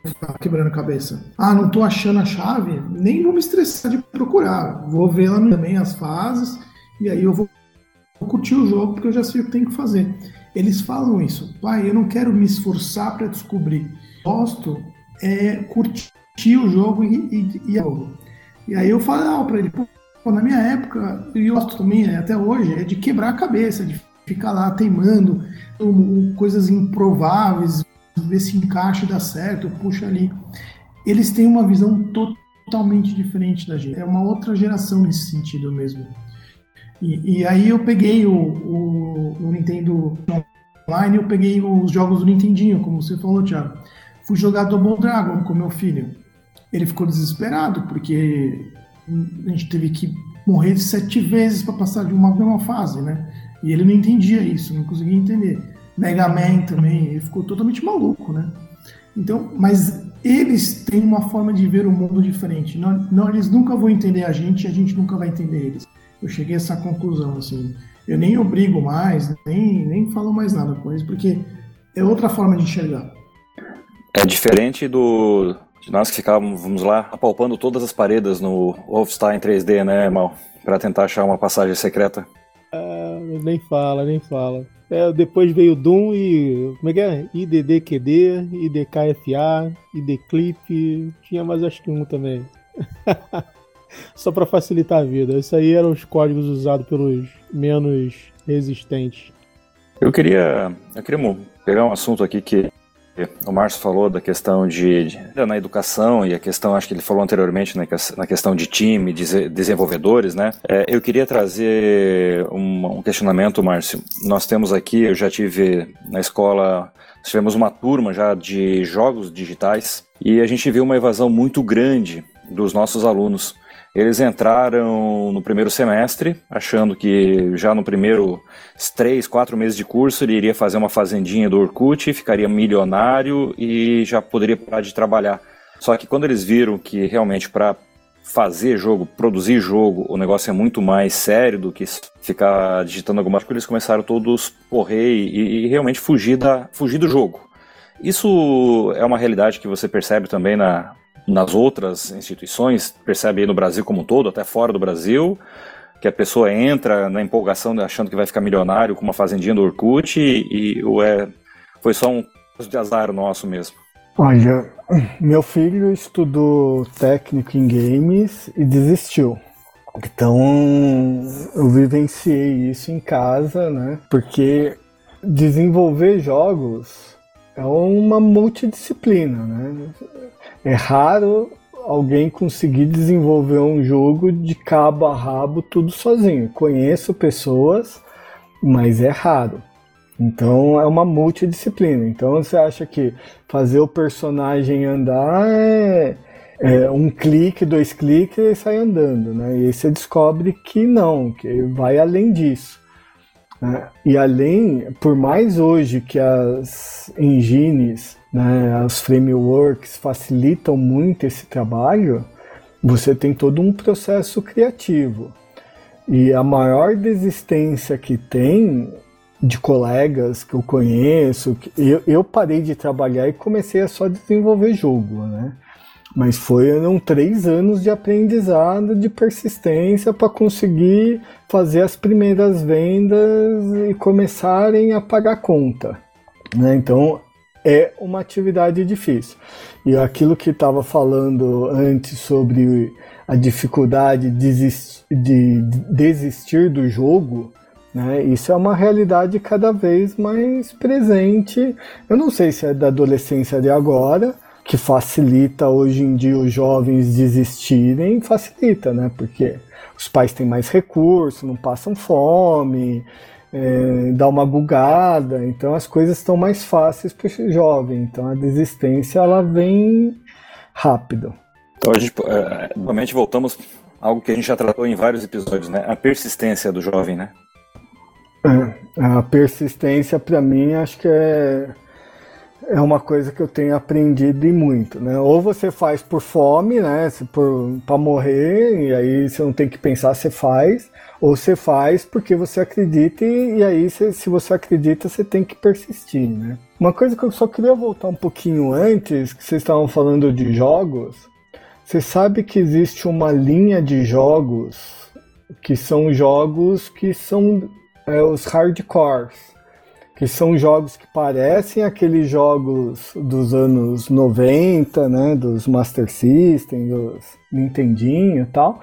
ficar quebrando a cabeça? Ah, não tô achando a chave? Nem vou me estressar de procurar. Vou ver lá também as fases e aí eu vou curtir o jogo porque eu já sei o que tem que fazer. Eles falam isso, pai, eu não quero me esforçar para descobrir. Gosto é curtir o jogo e, e, e jogo. E aí eu falo para ele, pô, na minha época, e eu gosto também é, até hoje, é de quebrar a cabeça, de ficar lá teimando, coisas improváveis, ver se encaixa e dá certo, puxa ali. Eles têm uma visão totalmente diferente da gente. É uma outra geração nesse sentido mesmo. E, e aí eu peguei o, o, o, Nintendo Online, eu peguei os jogos do Nintendinho, como você falou, Thiago. Fui jogar Double Dragon com meu filho. Ele ficou desesperado, porque a gente teve que morrer sete vezes para passar de uma mesma fase, né? E ele não entendia isso, não conseguia entender. Mega Man também, ele ficou totalmente maluco, né? Então, mas eles têm uma forma de ver o mundo diferente. Não, não, eles nunca vão entender a gente e a gente nunca vai entender eles eu cheguei a essa conclusão, assim. Eu nem obrigo mais, nem, nem falo mais nada com eles, porque é outra forma de enxergar. É diferente do de nós que ficávamos lá apalpando todas as paredes no Wolfenstein 3D, né, Mal? Para tentar achar uma passagem secreta. Ah, nem fala, nem fala. É, depois veio Doom e. Como é que é? IDDQD, IDKFA, IDClip. Tinha mais acho que um também. Só para facilitar a vida. Esses aí eram os códigos usados pelos menos resistentes. Eu queria, eu queria pegar um assunto aqui que o Márcio falou da questão de, de, na educação e a questão, acho que ele falou anteriormente né, na questão de time, de desenvolvedores, né? É, eu queria trazer um, um, questionamento, Márcio. Nós temos aqui, eu já tive na escola, tivemos uma turma já de jogos digitais e a gente viu uma evasão muito grande dos nossos alunos. Eles entraram no primeiro semestre, achando que já no primeiro três, quatro meses de curso ele iria fazer uma fazendinha do Orkut, ficaria milionário e já poderia parar de trabalhar. Só que quando eles viram que realmente para fazer jogo, produzir jogo, o negócio é muito mais sério do que ficar digitando alguma coisa, eles começaram todos correr e, e realmente fugir, da, fugir do jogo. Isso é uma realidade que você percebe também na, nas outras instituições, percebe aí no Brasil como um todo, até fora do Brasil, que a pessoa entra na empolgação achando que vai ficar milionário com uma fazendinha do Orkut e, e ou é, foi só um caso de azar nosso mesmo. Olha, meu filho estudou técnico em games e desistiu. Então eu vivenciei isso em casa, né? Porque desenvolver jogos é uma multidisciplina, né? É raro alguém conseguir desenvolver um jogo de cabo a rabo tudo sozinho. Conheço pessoas, mas é raro. Então é uma multidisciplina. Então você acha que fazer o personagem andar é, é um clique, dois cliques e sai andando, né? E aí você descobre que não, que vai além disso. Né? E além, por mais hoje que as engines, né, as frameworks facilitam muito esse trabalho, você tem todo um processo criativo. E a maior desistência que tem de colegas que eu conheço, eu, eu parei de trabalhar e comecei a só desenvolver jogo, né? Mas foram três anos de aprendizado, de persistência para conseguir fazer as primeiras vendas e começarem a pagar conta. Né? Então é uma atividade difícil. E aquilo que estava falando antes sobre a dificuldade de desistir do jogo, né? Isso é uma realidade cada vez mais presente. Eu não sei se é da adolescência de agora, que facilita hoje em dia os jovens desistirem, facilita, né? Porque os pais têm mais recursos, não passam fome, é, dá uma bugada, então as coisas estão mais fáceis para o jovem. Então a desistência ela vem rápido. Então a gente é, novamente voltamos a algo que a gente já tratou em vários episódios, né? A persistência do jovem, né? É, a persistência para mim acho que é é uma coisa que eu tenho aprendido e muito, né? Ou você faz por fome, né? Para morrer, e aí você não tem que pensar, você faz. Ou você faz porque você acredita, e, e aí se você acredita, você tem que persistir, né? Uma coisa que eu só queria voltar um pouquinho antes, que vocês estavam falando de jogos. Você sabe que existe uma linha de jogos que são jogos que são é, os hardcores que são jogos que parecem aqueles jogos dos anos 90, né, dos Master System, dos Nintendinho e tal,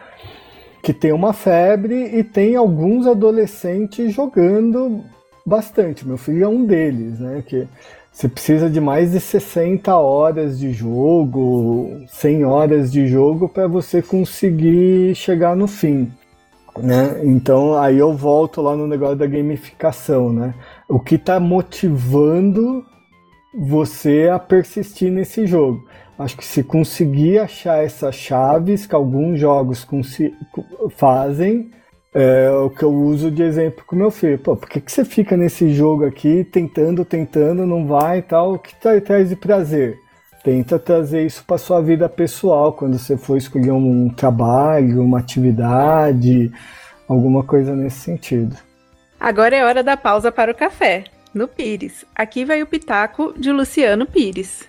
que tem uma febre e tem alguns adolescentes jogando bastante. Meu filho é um deles, né, que você precisa de mais de 60 horas de jogo, 100 horas de jogo para você conseguir chegar no fim. Né? Então aí eu volto lá no negócio da gamificação, né? o que está motivando você a persistir nesse jogo. Acho que se conseguir achar essas chaves que alguns jogos fazem, é o que eu uso de exemplo com meu filho. Pô, por que, que você fica nesse jogo aqui tentando, tentando, não vai e tal? O que tá, traz de prazer? Tenta trazer isso para sua vida pessoal, quando você for escolher um trabalho, uma atividade, alguma coisa nesse sentido. Agora é hora da pausa para o café. No Pires. Aqui vai o pitaco de Luciano Pires.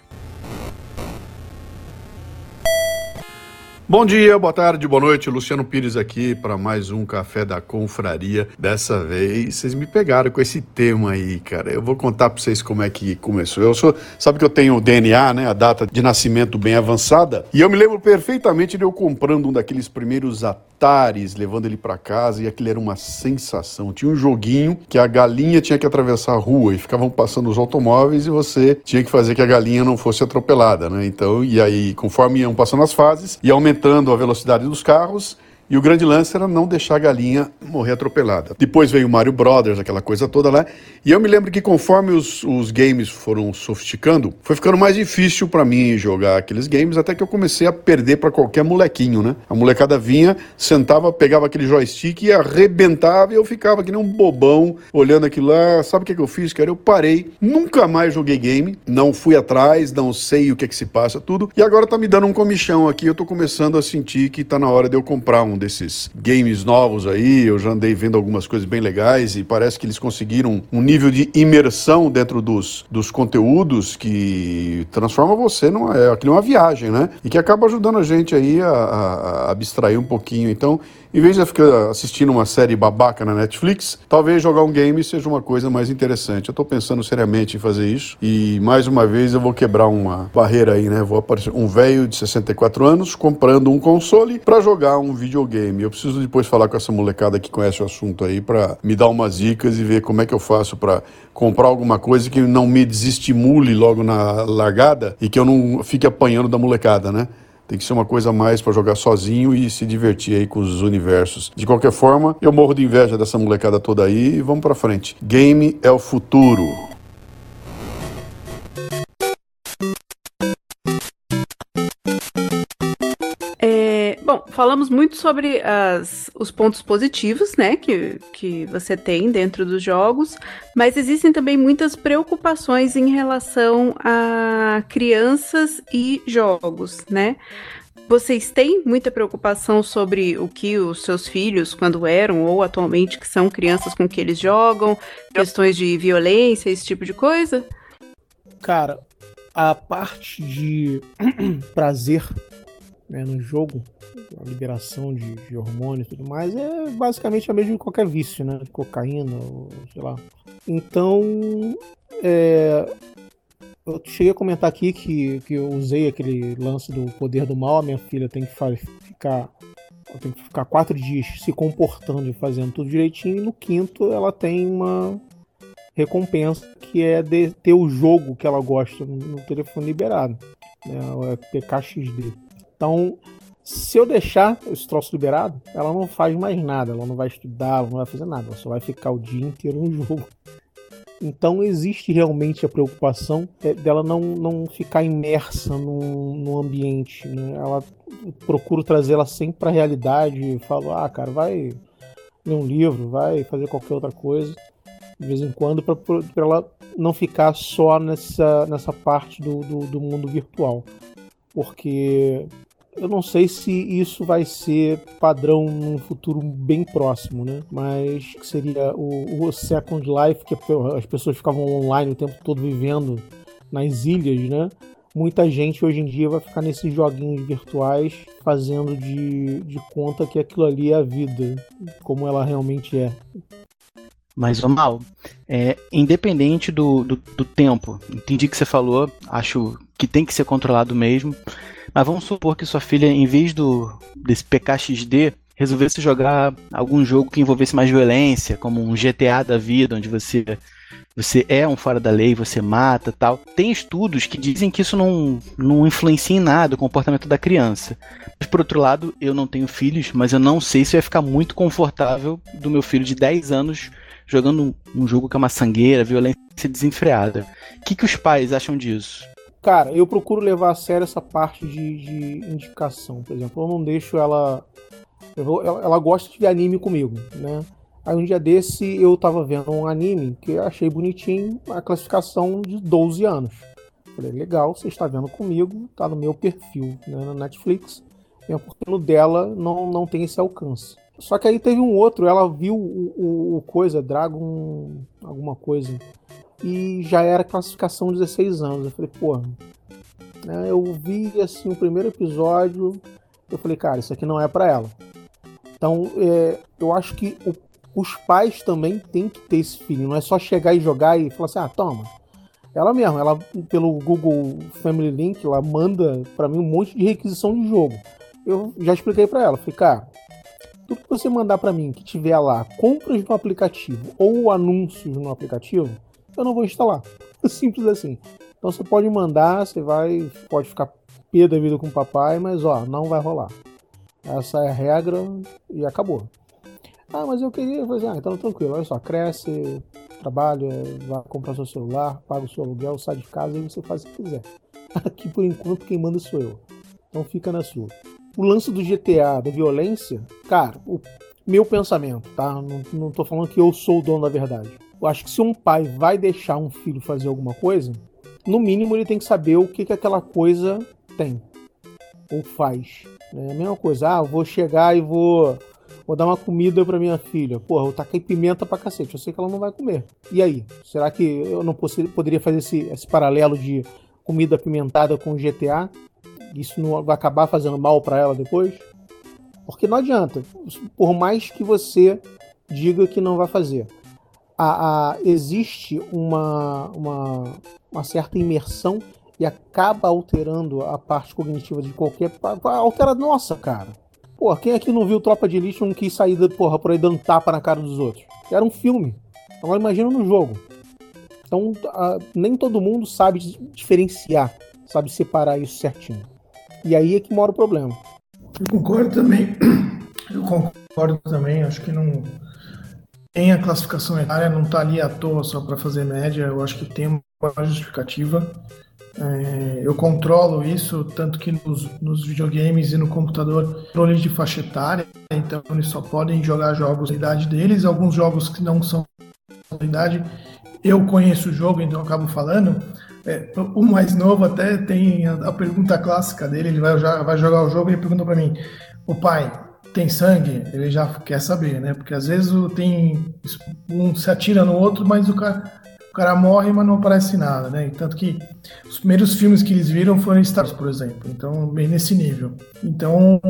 Bom dia, boa tarde, boa noite. Luciano Pires aqui para mais um Café da Confraria. Dessa vez, vocês me pegaram com esse tema aí, cara. Eu vou contar para vocês como é que começou. Eu sou, sabe que eu tenho o DNA, né, a data de nascimento bem avançada, e eu me lembro perfeitamente de eu comprando um daqueles primeiros Levando ele para casa, e aquilo era uma sensação. Tinha um joguinho que a galinha tinha que atravessar a rua e ficavam passando os automóveis e você tinha que fazer que a galinha não fosse atropelada, né? Então, e aí, conforme iam passando as fases, aumentando aumentando a velocidade dos carros e o grande lance era não deixar a galinha morrer atropelada. Depois veio o Mario Brothers, aquela coisa toda lá. E eu me lembro que conforme os, os games foram sofisticando, foi ficando mais difícil para mim jogar aqueles games, até que eu comecei a perder para qualquer molequinho, né? A molecada vinha, sentava, pegava aquele joystick e arrebentava e eu ficava que nem um bobão olhando aquilo lá. Sabe o que, que eu fiz, cara? Eu parei, nunca mais joguei game, não fui atrás, não sei o que, que se passa, tudo. E agora tá me dando um comichão aqui, eu tô começando a sentir que tá na hora de eu comprar um desses games novos aí, eu já andei vendo algumas coisas bem legais e parece que eles conseguiram um nível de imersão dentro dos, dos conteúdos que transforma você numa, é, numa viagem, né? E que acaba ajudando a gente aí a, a abstrair um pouquinho. Então, em vez de ficar assistindo uma série babaca na Netflix, talvez jogar um game seja uma coisa mais interessante. Eu estou pensando seriamente em fazer isso e mais uma vez eu vou quebrar uma barreira aí, né? Vou aparecer um velho de 64 anos comprando um console para jogar um videogame. Eu preciso depois falar com essa molecada que conhece o assunto aí para me dar umas dicas e ver como é que eu faço para comprar alguma coisa que não me desestimule logo na largada e que eu não fique apanhando da molecada, né? Tem que ser uma coisa mais para jogar sozinho e se divertir aí com os universos. De qualquer forma, eu morro de inveja dessa molecada toda aí e vamos para frente. Game é o futuro. Falamos muito sobre as, os pontos positivos, né, que, que você tem dentro dos jogos, mas existem também muitas preocupações em relação a crianças e jogos, né? Vocês têm muita preocupação sobre o que os seus filhos, quando eram ou atualmente, que são crianças com que eles jogam, questões de violência, esse tipo de coisa? Cara, a parte de prazer né, no jogo, a liberação de, de hormônios e tudo mais, é basicamente a mesma de qualquer vício, né? Cocaína, sei lá. Então, é, eu cheguei a comentar aqui que, que eu usei aquele lance do poder do mal. A minha filha tem que ficar tem que ficar quatro dias se comportando e fazendo tudo direitinho. E no quinto ela tem uma recompensa que é de ter o jogo que ela gosta no telefone liberado. Né, é PKXD. Então, se eu deixar esse troço liberado, ela não faz mais nada. Ela não vai estudar, ela não vai fazer nada. Ela só vai ficar o dia inteiro no jogo. Então existe realmente a preocupação é, dela não, não ficar imersa no, no ambiente. Né? Ela procuro trazê-la sempre para a realidade. Falo, ah, cara, vai ler um livro, vai fazer qualquer outra coisa de vez em quando para ela não ficar só nessa, nessa parte do, do, do mundo virtual. Porque eu não sei se isso vai ser padrão num futuro bem próximo, né? Mas que seria o, o Second Life, que as pessoas ficavam online o tempo todo vivendo nas ilhas, né? Muita gente hoje em dia vai ficar nesses joguinhos virtuais fazendo de, de conta que aquilo ali é a vida, como ela realmente é. Mas, Mal, é, independente do, do, do tempo, entendi que você falou, acho que tem que ser controlado mesmo. Mas vamos supor que sua filha, em vez do desse PKXD, resolvesse jogar algum jogo que envolvesse mais violência, como um GTA da vida, onde você você é um fora da lei, você mata tal. Tem estudos que dizem que isso não, não influencia em nada o comportamento da criança. Mas, por outro lado, eu não tenho filhos, mas eu não sei se vai ficar muito confortável do meu filho de 10 anos jogando um, um jogo que é uma sangueira, violência desenfreada. O que, que os pais acham disso? Cara, eu procuro levar a sério essa parte de, de indicação. Por exemplo, eu não deixo ela. Vou, ela, ela, gosta de ver anime comigo, né? Aí um dia desse eu tava vendo um anime que eu achei bonitinho, a classificação de 12 anos. Falei, legal, você está vendo comigo, tá no meu perfil né, na Netflix, porque no dela não, não tem esse alcance. Só que aí teve um outro, ela viu o, o, o coisa, Dragon, alguma coisa, e já era classificação 16 anos. Eu falei, pô, né, eu vi assim o primeiro episódio, eu falei, cara, isso aqui não é para ela. Então, é, eu acho que o, os pais também têm que ter esse filho, não é só chegar e jogar e falar assim, ah, toma. Ela mesma, ela pelo Google Family Link, ela manda para mim um monte de requisição de jogo. Eu já expliquei para ela, falei, cara, tudo que você mandar para mim que tiver lá compras no aplicativo ou anúncios no aplicativo, eu não vou instalar. Simples assim. Então você pode mandar, você vai, pode ficar pé da vida com o papai, mas ó, não vai rolar. Essa é a regra e acabou. Ah, mas eu queria fazer, ah, então tranquilo, olha só, cresce, trabalha, vai comprar seu celular, paga o seu aluguel, sai de casa e você faz o que quiser. Aqui por enquanto quem manda sou eu. Então fica na sua. O lance do GTA, da violência, cara, o meu pensamento, tá? Não, não tô falando que eu sou o dono da verdade eu acho que se um pai vai deixar um filho fazer alguma coisa, no mínimo ele tem que saber o que, que aquela coisa tem ou faz. É a mesma coisa, ah, vou chegar e vou, vou dar uma comida para minha filha. Porra, eu taquei pimenta pra cacete, eu sei que ela não vai comer. E aí? Será que eu não poderia fazer esse, esse paralelo de comida apimentada com GTA? Isso não vai acabar fazendo mal para ela depois? Porque não adianta, por mais que você diga que não vai fazer a, a, existe uma, uma, uma, certa imersão e acaba alterando a parte cognitiva de qualquer. Altera, nossa, cara. Pô, quem aqui não viu Tropa de Elite não quis sair porra, por aí dando tapa na cara dos outros? Era um filme. Agora imagina no jogo. Então, a, nem todo mundo sabe diferenciar, sabe separar isso certinho. E aí é que mora o problema. Eu concordo também. Eu concordo também. Acho que não tem a classificação etária, não está ali à toa só para fazer média, eu acho que tem uma justificativa. É, eu controlo isso, tanto que nos, nos, videogames e no computador, controle de faixa etária, então eles só podem jogar jogos da idade deles, alguns jogos que não são da idade, eu conheço o jogo, então eu acabo falando. É, o mais novo até tem a, a, pergunta clássica dele, ele vai, vai jogar o jogo e ele pergunta para mim, o pai, tem sangue? Ele já quer saber, né? Porque às vezes tem um se atira no outro, mas o cara o cara morre, mas não aparece nada, né? Tanto que os primeiros filmes que eles viram foram Star Wars, por exemplo. Então, bem nesse nível. Então,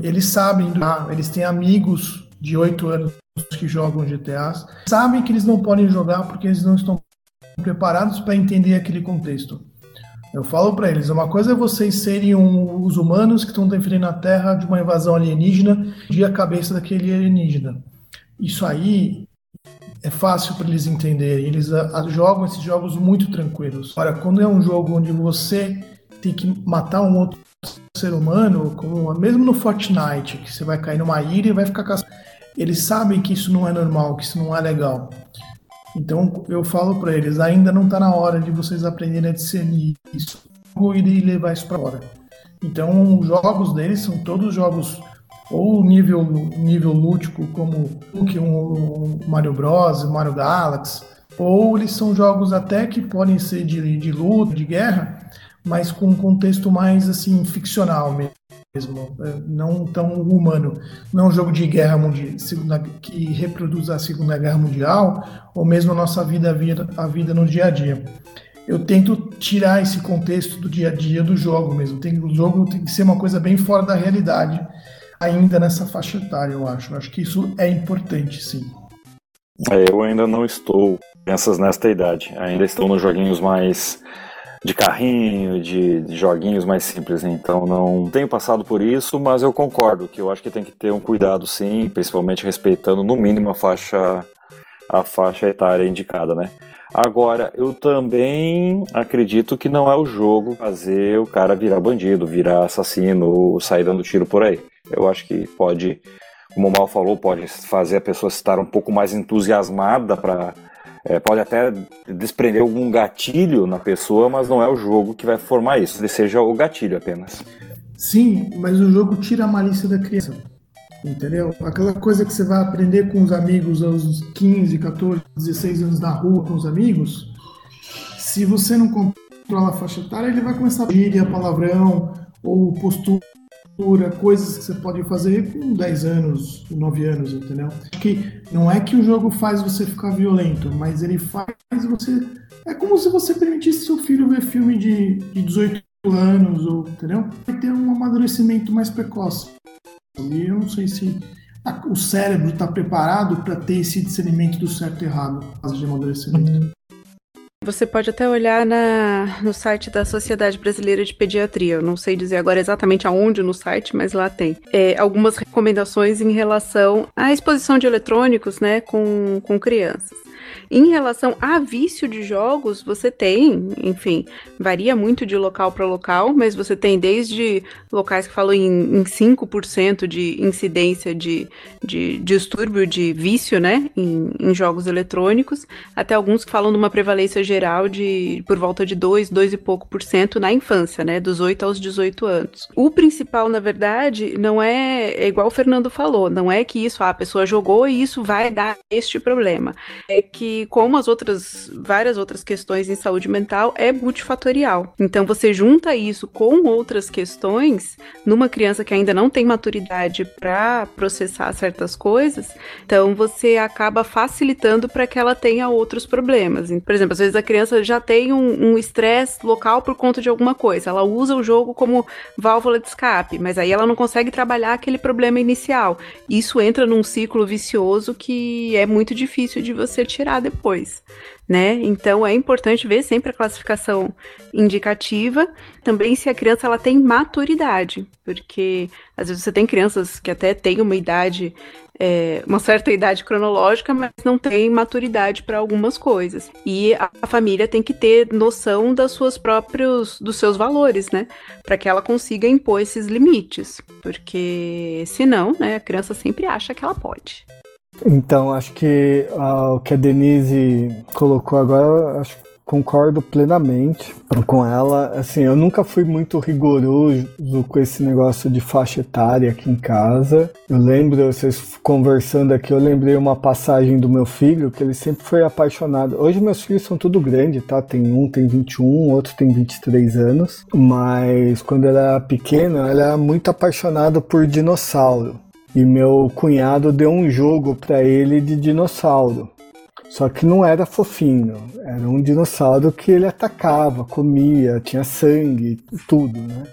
eles sabem, eles têm amigos de 8 anos que jogam GTA, sabem que eles não podem jogar porque eles não estão preparados para entender aquele contexto. Eu falo para eles, uma coisa é vocês serem um, os humanos que estão defendendo a Terra de uma invasão alienígena de a cabeça daquele alienígena. Isso aí é fácil para eles entenderem. Eles a, a, jogam esses jogos muito tranquilos. Agora, quando é um jogo onde você tem que matar um outro ser humano, como mesmo no Fortnite, que você vai cair numa ilha e vai ficar caçando. Eles sabem que isso não é normal, que isso não é legal. Então eu falo para eles, ainda não está na hora de vocês aprenderem a discernir isso e levar isso para fora. Então os jogos deles são todos jogos ou nível, nível lúdico como um, Mario Bros, Mario Galaxy, ou eles são jogos até que podem ser de, de luta, de guerra, mas com um contexto mais assim ficcional mesmo, é, não tão humano. Não um jogo de guerra mundial, que reproduz a Segunda Guerra Mundial, ou mesmo a nossa vida, a vida, no dia a dia. Eu tento tirar esse contexto do dia a dia do jogo mesmo. Tem, o jogo tem que ser uma coisa bem fora da realidade ainda nessa faixa etária, eu acho. Eu acho que isso é importante, sim. É, eu ainda não estou crianças nesta idade. Ainda estou nos joguinhos mais de carrinho, de, de, joguinhos mais simples. Então não tenho passado por isso, mas eu concordo que eu acho que tem que ter um cuidado sim, principalmente respeitando no mínimo a faixa a faixa etária indicada, né? Agora, eu também acredito que não é o jogo fazer o cara virar bandido, virar assassino, sair dando tiro por aí. Eu acho que pode, como o Mal falou, pode fazer a pessoa estar um pouco mais entusiasmada para é, pode até desprender algum gatilho na pessoa, mas não é o jogo que vai formar isso. Ele seja o gatilho apenas. Sim, mas o jogo tira a malícia da criança. Entendeu? Aquela coisa que você vai aprender com os amigos aos 15, 14, 16 anos na rua com os amigos, se você não controla a faixa etária, ele vai começar a gíria, palavrão ou postura, coisas que você pode fazer com 10 anos, 9 anos, entendeu? Que não é que o jogo faz você ficar violento, mas ele faz você. É como se você permitisse seu filho ver filme de, de 18 anos, ou, entendeu? Vai ter um amadurecimento mais precoce. E eu não sei se a, o cérebro está preparado para ter esse discernimento do certo e errado, fase de amadurecimento. Você pode até olhar na, no site da Sociedade Brasileira de Pediatria. Eu não sei dizer agora exatamente aonde no site, mas lá tem é, algumas recomendações em relação à exposição de eletrônicos, né, com, com crianças. Em relação a vício de jogos, você tem, enfim, varia muito de local para local, mas você tem desde locais que falam em, em 5% de incidência de, de, distúrbio de vício, né, em, em, jogos eletrônicos, até alguns que falam de uma prevalência geral de por volta de 2, 2 e pouco por cento na infância, né, dos 8 aos 18 anos. O principal, na verdade, não é, é igual o Fernando falou, não é que isso, ah, a pessoa jogou e isso vai dar este problema. É que como as outras, várias outras questões em saúde mental, é multifatorial. Então, você junta isso com outras questões numa criança que ainda não tem maturidade para processar certas coisas, então você acaba facilitando para que ela tenha outros problemas. Por exemplo, às vezes a criança já tem um estresse um local por conta de alguma coisa, ela usa o jogo como válvula de escape, mas aí ela não consegue trabalhar aquele problema inicial. Isso entra num ciclo vicioso que é muito difícil de você tirar depois, né? Então é importante ver sempre a classificação indicativa, também se a criança ela tem maturidade, porque às vezes você tem crianças que até têm uma idade é, uma certa idade cronológica, mas não tem maturidade para algumas coisas. E a, família tem que ter noção das suas próprios, dos seus valores, né? Para que ela consiga impor esses limites, porque senão, né, a criança sempre acha que ela pode. Então, acho que uh, o que a Denise colocou agora, acho concordo plenamente com ela. Assim, eu nunca fui muito rigoroso com esse negócio de faixa etária aqui em casa. Eu lembro, vocês conversando aqui, eu lembrei uma passagem do meu filho, que ele sempre foi apaixonado. Hoje meus filhos são tudo grande, tá? Tem um tem 21, outro tem 23 anos. Mas quando ele era pequeno, ele era muito apaixonado por dinossauro. E meu cunhado deu um jogo para ele de dinossauro. Só que não era fofinho, era um dinossauro que ele atacava, comia, tinha sangue, tudo, né?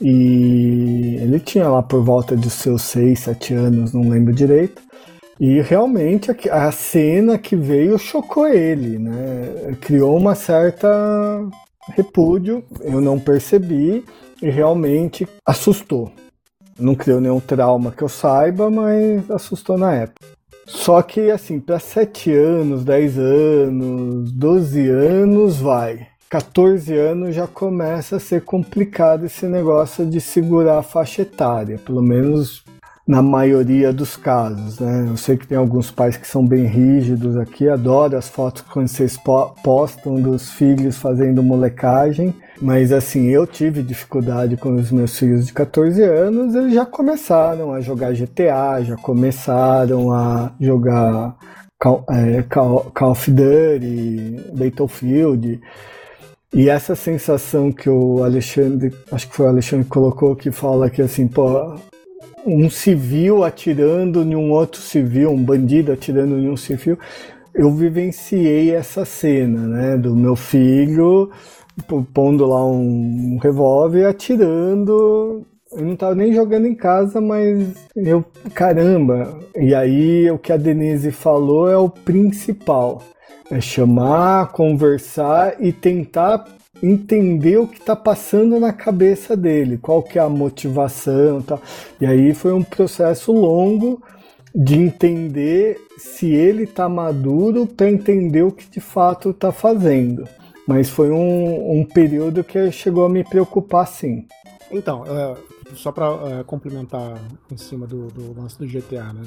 E ele tinha lá por volta de seus 6, 7 anos, não lembro direito. E realmente a cena que veio chocou ele, né? Criou uma certa repúdio, eu não percebi e realmente assustou. Não criou nenhum trauma que eu saiba, mas assustou na época. Só que, assim, para 7 anos, 10 anos, 12 anos, vai. 14 anos já começa a ser complicado esse negócio de segurar a faixa etária, pelo menos na maioria dos casos, né? Eu sei que tem alguns pais que são bem rígidos aqui, adoro as fotos que vocês postam dos filhos fazendo molecagem, mas assim, eu tive dificuldade com os meus filhos de 14 anos, eles já começaram a jogar GTA, já começaram a jogar Call, é, Call, Call of Duty, Battlefield. E essa sensação que o Alexandre, acho que foi o Alexandre que colocou, que fala que assim, pô, um civil atirando em um outro civil, um bandido atirando em um civil, eu vivenciei essa cena, né, do meu filho pondo lá um revólver atirando. Eu não tava nem jogando em casa, mas eu, caramba. E aí o que a Denise falou é o principal. É chamar, conversar e tentar entender o que está passando na cabeça dele, qual que é a motivação, tal. E aí foi um processo longo de entender se ele está maduro para entender o que de fato está fazendo. Mas foi um, um período que chegou a me preocupar, sim. Então, é, só para é, complementar em cima do, do lance do GTA, né?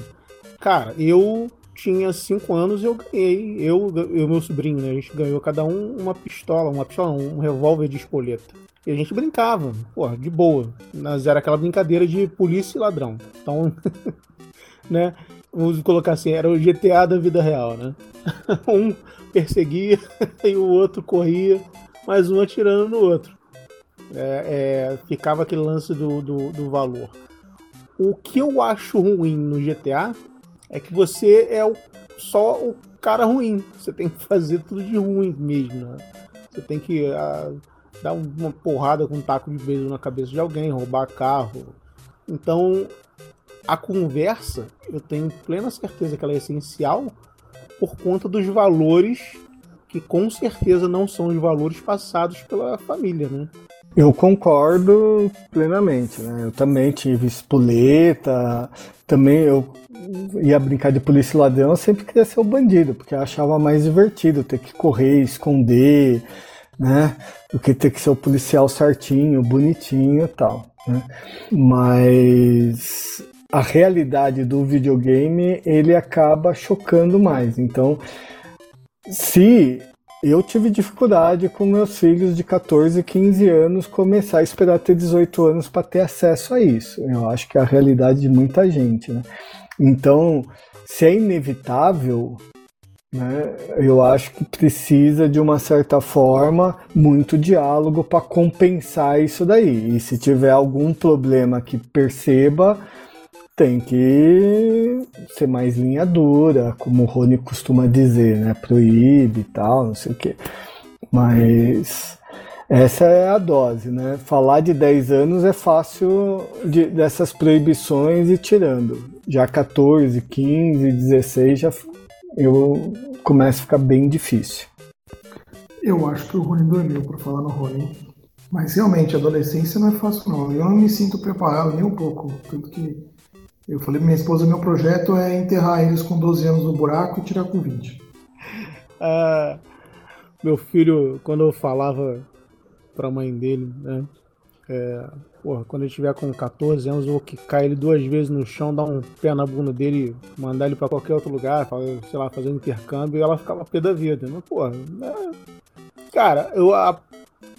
Cara, eu tinha 5 anos e eu ganhei, eu e meu sobrinho, né? A gente ganhou cada um uma pistola, uma pistola, um revólver de espoleta. E a gente brincava, pô, de boa. Mas era aquela brincadeira de polícia e ladrão. Então, né? Vamos colocar assim, era o GTA da vida real, né? um perseguia e o outro corria, mas um atirando no outro. É, é, ficava aquele lance do, do, do, valor. O que eu acho ruim no GTA é que você é o, só o cara ruim. Você tem que fazer tudo de ruim mesmo. Né? Você tem que uh, dar uma porrada com um taco de beijo na cabeça de alguém, roubar carro. Então, a conversa, eu tenho plena certeza que ela é essencial por conta dos valores que com certeza não são os valores passados pela família, né? Eu concordo plenamente, né? Eu também tive espoleta, também eu ia brincar de polícia ladrão, eu sempre queria ser o bandido, porque eu achava mais divertido ter que correr, esconder, né? Do que ter que ser o policial certinho, bonitinho e tal. Né? Mas a realidade do videogame ele acaba chocando mais. Então, se eu tive dificuldade com meus filhos de 14, 15 anos começar a esperar ter 18 anos para ter acesso a isso. Eu acho que é a realidade de muita gente, né? Então, se é inevitável, né, eu acho que precisa de uma certa forma muito diálogo para compensar isso daí. E se tiver algum problema que perceba, tem que ser mais linha dura, como o Rony costuma dizer, né? Proíbe e tal, não sei o quê. Mas essa é a dose, né? Falar de 10 anos é fácil de, dessas proibições e tirando. Já 14, 15, 16 já eu começa a ficar bem difícil. Eu acho que o Rony dormiu por falar no Rony. Mas realmente, adolescência não é fácil não. Eu não me sinto preparado nem um pouco. Tanto que eu falei pra minha esposa, meu projeto é enterrar eles com 12 anos no buraco e tirar com 20. Ah, meu filho, quando eu falava pra mãe dele, né? É, porra, quando ele estiver com 14 anos, eu vou quicar ele duas vezes no chão, dar um pé na bunda dele, mandar ele para qualquer outro lugar, sei lá, fazer um intercâmbio, e ela ficava pé da vida. Mas, porra, é, Cara, eu, a,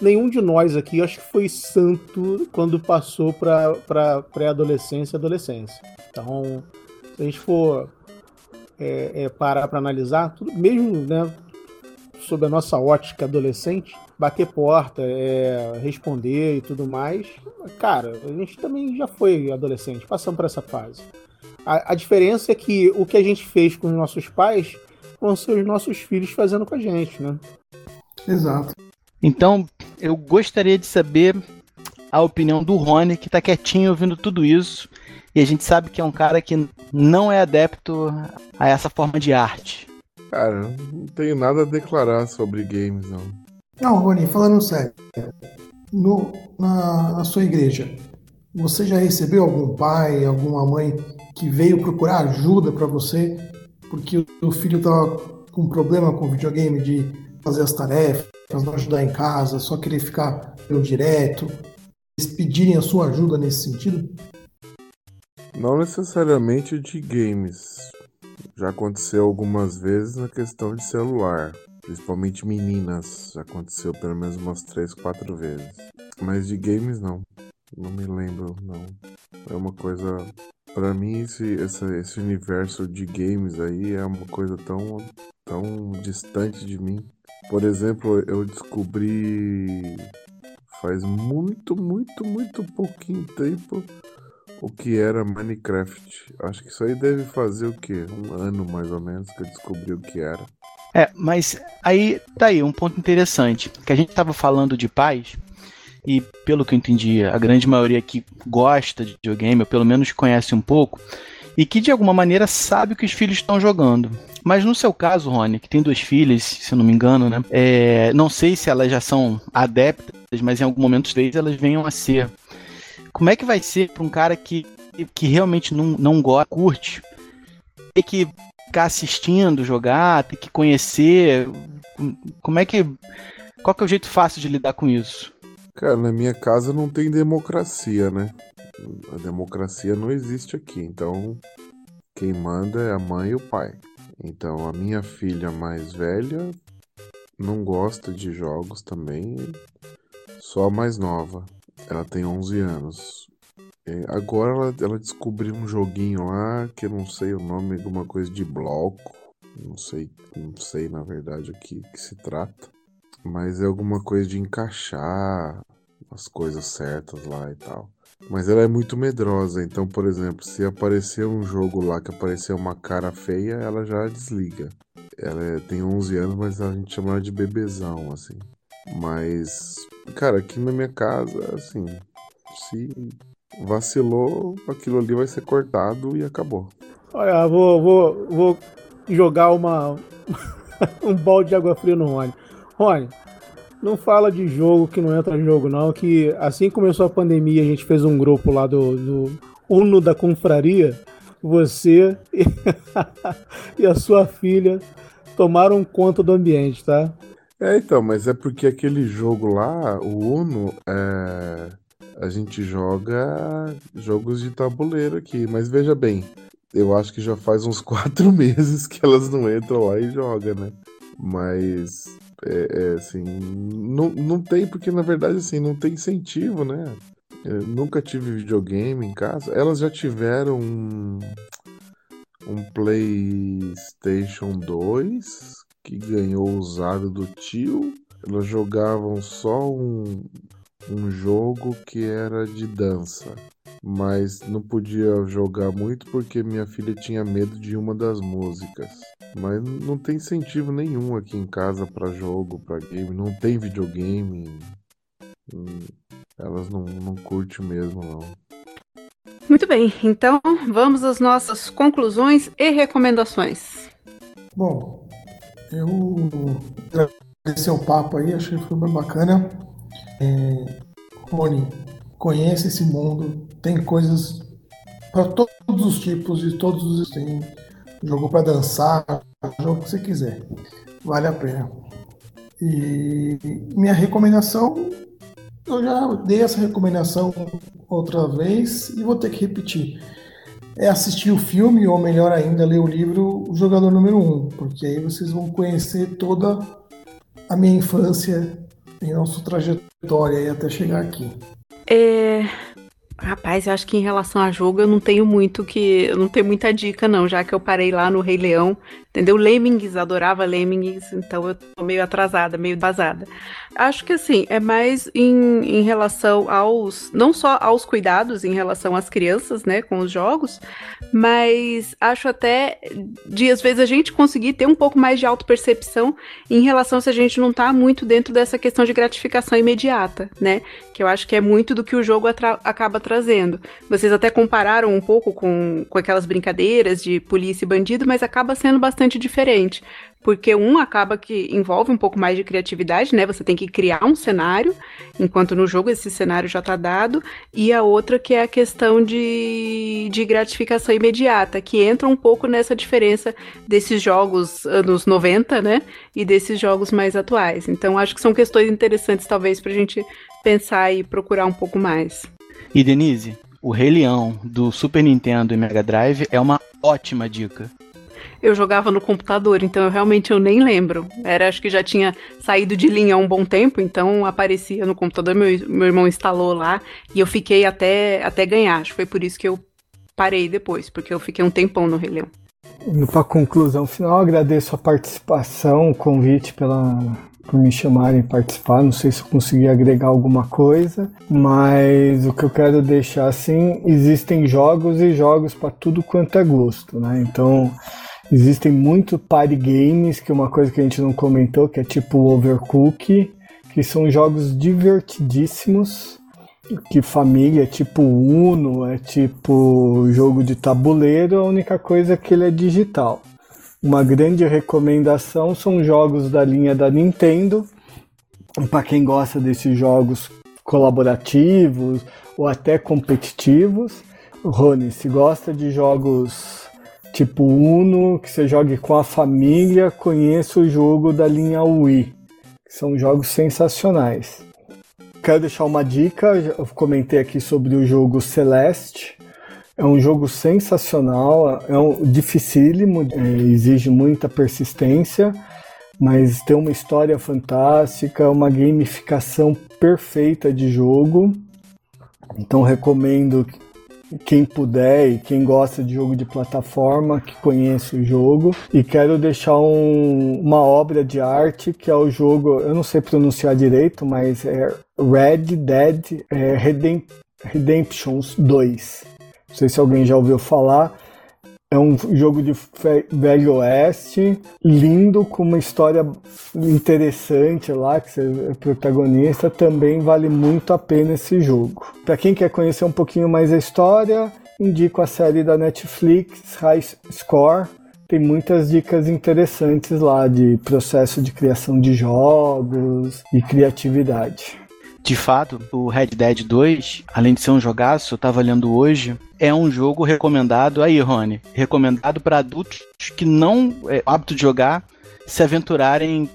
nenhum de nós aqui acho que foi santo quando passou para pré-adolescência e adolescência. Então, se a gente for é, é, parar para analisar, tudo, mesmo né, sob a nossa ótica adolescente, bater porta, é, responder e tudo mais, cara, a gente também já foi adolescente, passamos por essa fase. A, a diferença é que o que a gente fez com os nossos pais vão ser os nossos filhos fazendo com a gente, né? Exato. Então, eu gostaria de saber a opinião do Rony, que está quietinho ouvindo tudo isso. E a gente sabe que é um cara que não é adepto a essa forma de arte. Cara, não tenho nada a declarar sobre games, não. Não, Rony, falando sério. No, na, na sua igreja, você já recebeu algum pai, alguma mãe que veio procurar ajuda para você porque o filho estava com problema com o videogame de fazer as tarefas, não ajudar em casa, só querer ficar pelo direto? Eles pedirem a sua ajuda nesse sentido? Não necessariamente de games. Já aconteceu algumas vezes na questão de celular. Principalmente meninas. Já aconteceu pelo menos umas 3, 4 vezes. Mas de games não. Não me lembro, não. É uma coisa. Pra mim, esse, esse, esse universo de games aí é uma coisa tão, tão distante de mim. Por exemplo, eu descobri faz muito, muito, muito pouquinho tempo o que era Minecraft. Acho que isso aí deve fazer o quê? Um ano mais ou menos que eu descobri o que era. É, mas aí tá aí um ponto interessante, que a gente estava falando de paz e pelo que eu entendi, a grande maioria que gosta de videogame, ou pelo menos conhece um pouco, e que de alguma maneira sabe o que os filhos estão jogando. Mas no seu caso, Rony, que tem duas filhas, se não me engano, né? É, não sei se elas já são adeptas, mas em algum momento vezes elas venham a ser. Como é que vai ser para um cara que, que realmente não, não gosta, curte, ter que ficar assistindo jogar, ter que conhecer? Como é que. Qual que é o jeito fácil de lidar com isso? Cara, na minha casa não tem democracia, né? A democracia não existe aqui, então quem manda é a mãe e o pai. Então a minha filha mais velha não gosta de jogos também, só a mais nova. Ela tem 11 anos. E agora ela, ela descobriu um joguinho lá que eu não sei o nome, alguma coisa de bloco. Não sei, não sei na verdade o que, que se trata. Mas é alguma coisa de encaixar as coisas certas lá e tal. Mas ela é muito medrosa, então, por exemplo, se aparecer um jogo lá que aparecer uma cara feia, ela já desliga. Ela é, tem 11 anos, mas a gente chama ela de bebezão, assim. Mas, cara, aqui na minha casa, assim, se vacilou, aquilo ali vai ser cortado e acabou. Olha, vou, vou, vou jogar uma um balde de água fria no Rony. Rony, não fala de jogo que não entra em jogo, não. Que assim que começou a pandemia, a gente fez um grupo lá do, do Uno da Confraria. Você e, e a sua filha tomaram conta do ambiente, tá? É, então, mas é porque aquele jogo lá, o Uno, é... a gente joga jogos de tabuleiro aqui. Mas veja bem, eu acho que já faz uns quatro meses que elas não entram lá e jogam, né? Mas é, é, assim, não, não tem, porque na verdade assim, não tem incentivo, né? Eu nunca tive videogame em casa. Elas já tiveram um, um PlayStation 2 que ganhou usado do tio. Elas jogavam só um, um jogo que era de dança, mas não podia jogar muito porque minha filha tinha medo de uma das músicas. Mas não tem incentivo nenhum aqui em casa para jogo, para game, não tem videogame. Hum, elas não, não curtem mesmo, não. Muito bem, então vamos às nossas conclusões e recomendações. Bom, eu agradecer o papo aí, achei que foi bem bacana. É, Rony, conhece esse mundo, tem coisas para todos os tipos e todos os tem jogo para dançar, jogo que você quiser, vale a pena. E minha recomendação, eu já dei essa recomendação outra vez e vou ter que repetir. É assistir o filme, ou melhor ainda, ler o livro O Jogador Número 1, um, porque aí vocês vão conhecer toda a minha infância e nossa trajetória até chegar aqui. É, Rapaz, eu acho que em relação a jogo eu não tenho muito que. Eu não tenho muita dica, não, já que eu parei lá no Rei Leão. Entendeu? Lemmings, adorava Lemmings, então eu tô meio atrasada, meio vazada. Acho que assim, é mais em, em relação aos. Não só aos cuidados em relação às crianças, né, com os jogos, mas acho até de às vezes a gente conseguir ter um pouco mais de autopercepção em relação se a gente não tá muito dentro dessa questão de gratificação imediata, né? Que eu acho que é muito do que o jogo acaba trazendo. Vocês até compararam um pouco com, com aquelas brincadeiras de polícia e bandido, mas acaba sendo bastante diferente. Porque um acaba que envolve um pouco mais de criatividade, né? Você tem que criar um cenário, enquanto no jogo esse cenário já está dado, e a outra que é a questão de, de gratificação imediata, que entra um pouco nessa diferença desses jogos anos 90, né? E desses jogos mais atuais. Então acho que são questões interessantes, talvez, para a gente pensar e procurar um pouco mais. E Denise, o Rei Leão do Super Nintendo e Mega Drive é uma ótima dica. Eu jogava no computador, então eu realmente eu nem lembro. Era, acho que já tinha saído de linha há um bom tempo, então aparecia no computador, meu, meu irmão instalou lá e eu fiquei até, até ganhar. Acho que foi por isso que eu parei depois, porque eu fiquei um tempão no Rei Leão. Para conclusão final, agradeço a participação, o convite pela, por me chamarem participar. Não sei se eu consegui agregar alguma coisa, mas o que eu quero deixar assim, existem jogos e jogos para tudo quanto é gosto, né? Então, existem muito party games, que é uma coisa que a gente não comentou, que é tipo Overcook, que são jogos divertidíssimos, que família é tipo Uno, é tipo jogo de tabuleiro, a única coisa é que ele é digital. Uma grande recomendação são jogos da linha da Nintendo. Para quem gosta desses jogos colaborativos ou até competitivos. Rony, se gosta de jogos tipo Uno, que você jogue com a família, conheça o jogo da linha Wii. São jogos sensacionais. Quero deixar uma dica, eu comentei aqui sobre o jogo Celeste. É um jogo sensacional, é um dificílimo, é, exige muita persistência, mas tem uma história fantástica, uma gamificação perfeita de jogo. Então recomendo quem puder e quem gosta de jogo de plataforma que conheça o jogo. E quero deixar um, uma obra de arte que é o jogo, eu não sei pronunciar direito, mas é Red Dead é, Redemp Redemptions 2. Não sei se alguém já ouviu falar. É um jogo de velho oeste, lindo, com uma história interessante lá, que você é protagonista. Também vale muito a pena esse jogo. Para quem quer conhecer um pouquinho mais a história, indico a série da Netflix, High Score. Tem muitas dicas interessantes lá de processo de criação de jogos e criatividade. De fato, o Red Dead 2, além de ser um jogaço, eu tava olhando hoje, é um jogo recomendado, aí Rony, recomendado para adultos que não é hábito de jogar, se aventurarem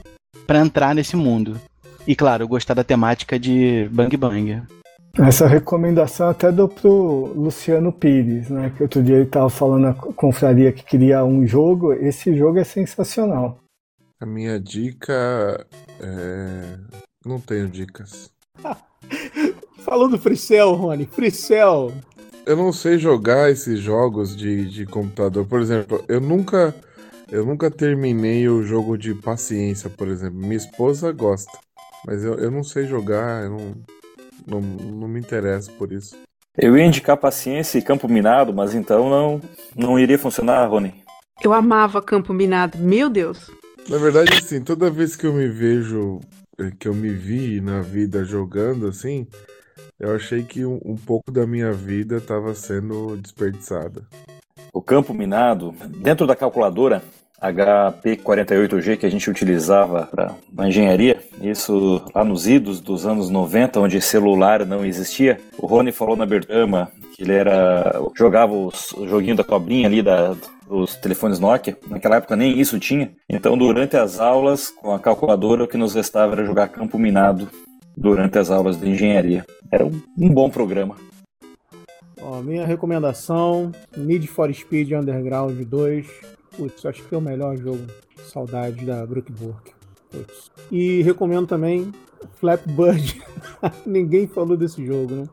para entrar nesse mundo. E claro, gostar da temática de Bang Bang. Essa recomendação até dou pro Luciano Pires, né? Que outro dia ele tava falando na confraria que queria um jogo. Esse jogo é sensacional. A minha dica é. Não tenho dicas. Falando do Fricel, Rony, Fricel. Eu não sei jogar esses jogos de, de computador. Por exemplo, eu nunca eu nunca terminei o jogo de paciência, por exemplo. Minha esposa gosta, mas eu, eu não sei jogar, eu não, não, não me interesso por isso. Eu ia indicar paciência e campo minado, mas então não, não iria funcionar, Rony. Eu amava campo minado, meu Deus. Na verdade, assim, toda vez que eu me vejo que eu me vi na vida jogando assim, eu achei que um, um pouco da minha vida estava sendo desperdiçada. O campo minado, dentro da calculadora HP48G que a gente utilizava para engenharia, isso lá nos idos dos anos 90, onde celular não existia, o Rony falou na abertura que ele era jogava os, o joguinho da cobrinha ali da, telefones Nokia. Naquela época nem isso tinha. Então, durante as aulas, com a calculadora, o que nos restava era jogar campo minado durante as aulas de engenharia. Era um, um bom programa. Minha recomendação: Need for Speed Underground 2. Putz, acho que é o melhor jogo. Saudade da Brookburg. E recomendo também Flapbird. Ninguém falou desse jogo, né?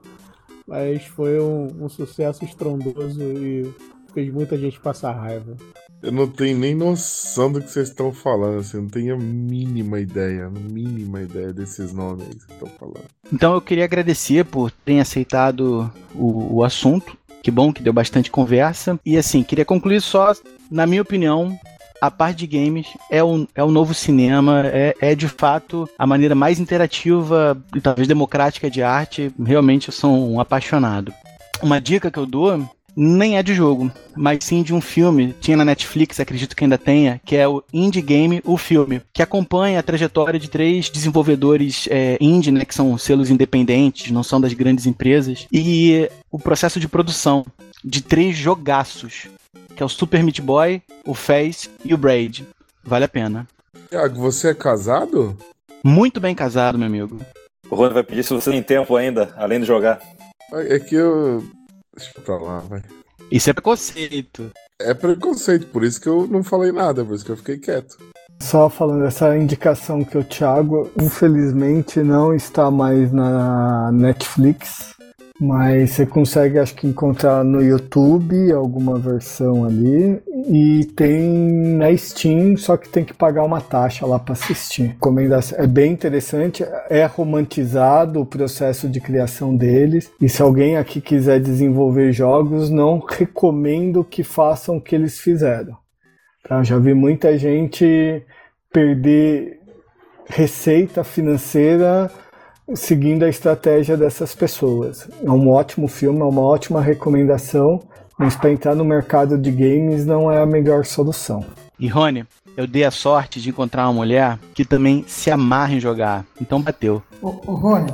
Mas foi um, um sucesso estrondoso e fez muita gente passar raiva. Eu não tenho nem noção do que vocês estão falando, assim, eu não tenho a mínima ideia, a mínima ideia desses nomes aí que vocês estão falando. Então eu queria agradecer por terem aceitado o, o assunto. Que bom que deu bastante conversa. E assim, queria concluir só, na minha opinião, a parte de games é o, é o novo cinema, é, é de fato a maneira mais interativa e talvez democrática de arte. Realmente eu sou um apaixonado. Uma dica que eu dou nem é de jogo, mas sim de um filme. Tinha na Netflix, acredito que ainda tenha, que é o Indie Game, o filme, que acompanha a trajetória de três desenvolvedores é, indie, né, que são selos independentes, não são das grandes empresas, e o processo de produção de três jogaços, que é o Super Meat Boy, o Face e o Braid. Vale a pena. Tiago, você é casado? Muito bem casado, meu amigo. O Rony vai pedir se você tem tempo ainda, além de jogar. É que eu Deixa pra lá, vai. Isso é preconceito. É preconceito, por isso que eu não falei nada, por isso que eu fiquei quieto. Só falando, essa indicação que o Thiago, infelizmente, não está mais na Netflix. Mas você consegue, acho que, encontrar no YouTube alguma versão ali. E tem na Steam, só que tem que pagar uma taxa lá para assistir. É bem interessante, é romantizado o processo de criação deles. E se alguém aqui quiser desenvolver jogos, não recomendo que façam o que eles fizeram. Tá? Já vi muita gente perder receita financeira seguindo a estratégia dessas pessoas. É um ótimo filme, é uma ótima recomendação, mas para entrar no mercado de games não é a melhor solução. E Rony, eu dei a sorte de encontrar uma mulher que também se amarra em jogar, então bateu. Ô, ô Rony,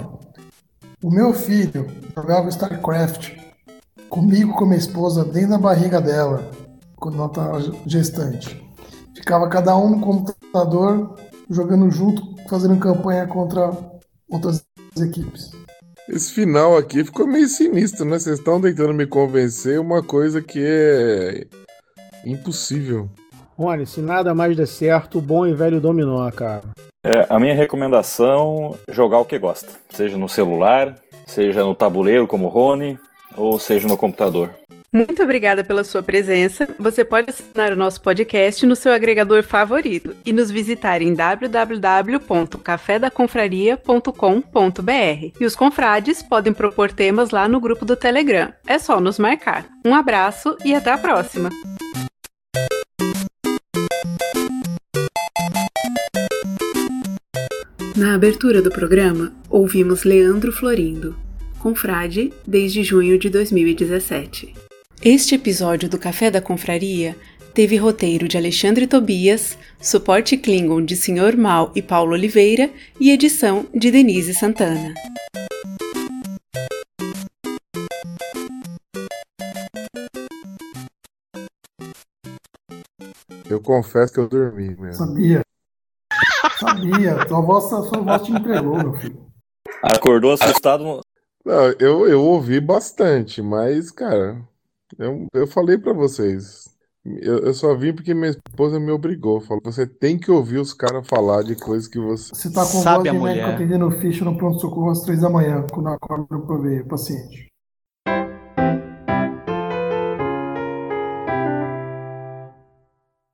o meu filho jogava StarCraft comigo, com minha esposa, dentro da barriga dela, quando ela estava gestante. Ficava cada um no computador jogando junto, fazendo campanha contra outras equipes. Esse final aqui ficou meio sinistro, né? Vocês estão tentando me convencer uma coisa que é impossível. Rony, se nada mais der certo, o bom e velho dominó, cara. É, a minha recomendação jogar o que gosta. Seja no celular, seja no tabuleiro como o Rony, ou seja no computador. Muito obrigada pela sua presença. Você pode assinar o nosso podcast no seu agregador favorito e nos visitar em www.cafedaconfraria.com.br. E os confrades podem propor temas lá no grupo do Telegram. É só nos marcar. Um abraço e até a próxima. Na abertura do programa, ouvimos Leandro Florindo, confrade desde junho de 2017. Este episódio do Café da Confraria teve roteiro de Alexandre Tobias, suporte Klingon de Sr. Mal e Paulo Oliveira e edição de Denise Santana. Eu confesso que eu dormi mesmo. Sabia. Sabia. Sua voz, sua voz te entregou, meu filho. Acordou assustado. Não, eu, eu ouvi bastante, mas, cara, eu, eu falei pra vocês. Eu, eu só vim porque minha esposa me obrigou. Falou, você tem que ouvir os caras falar de coisas que você. Você tá com Sabe voz a de mulher. médico atendendo ficha no pronto-socorro às três da manhã, quando acorda pra ver o paciente.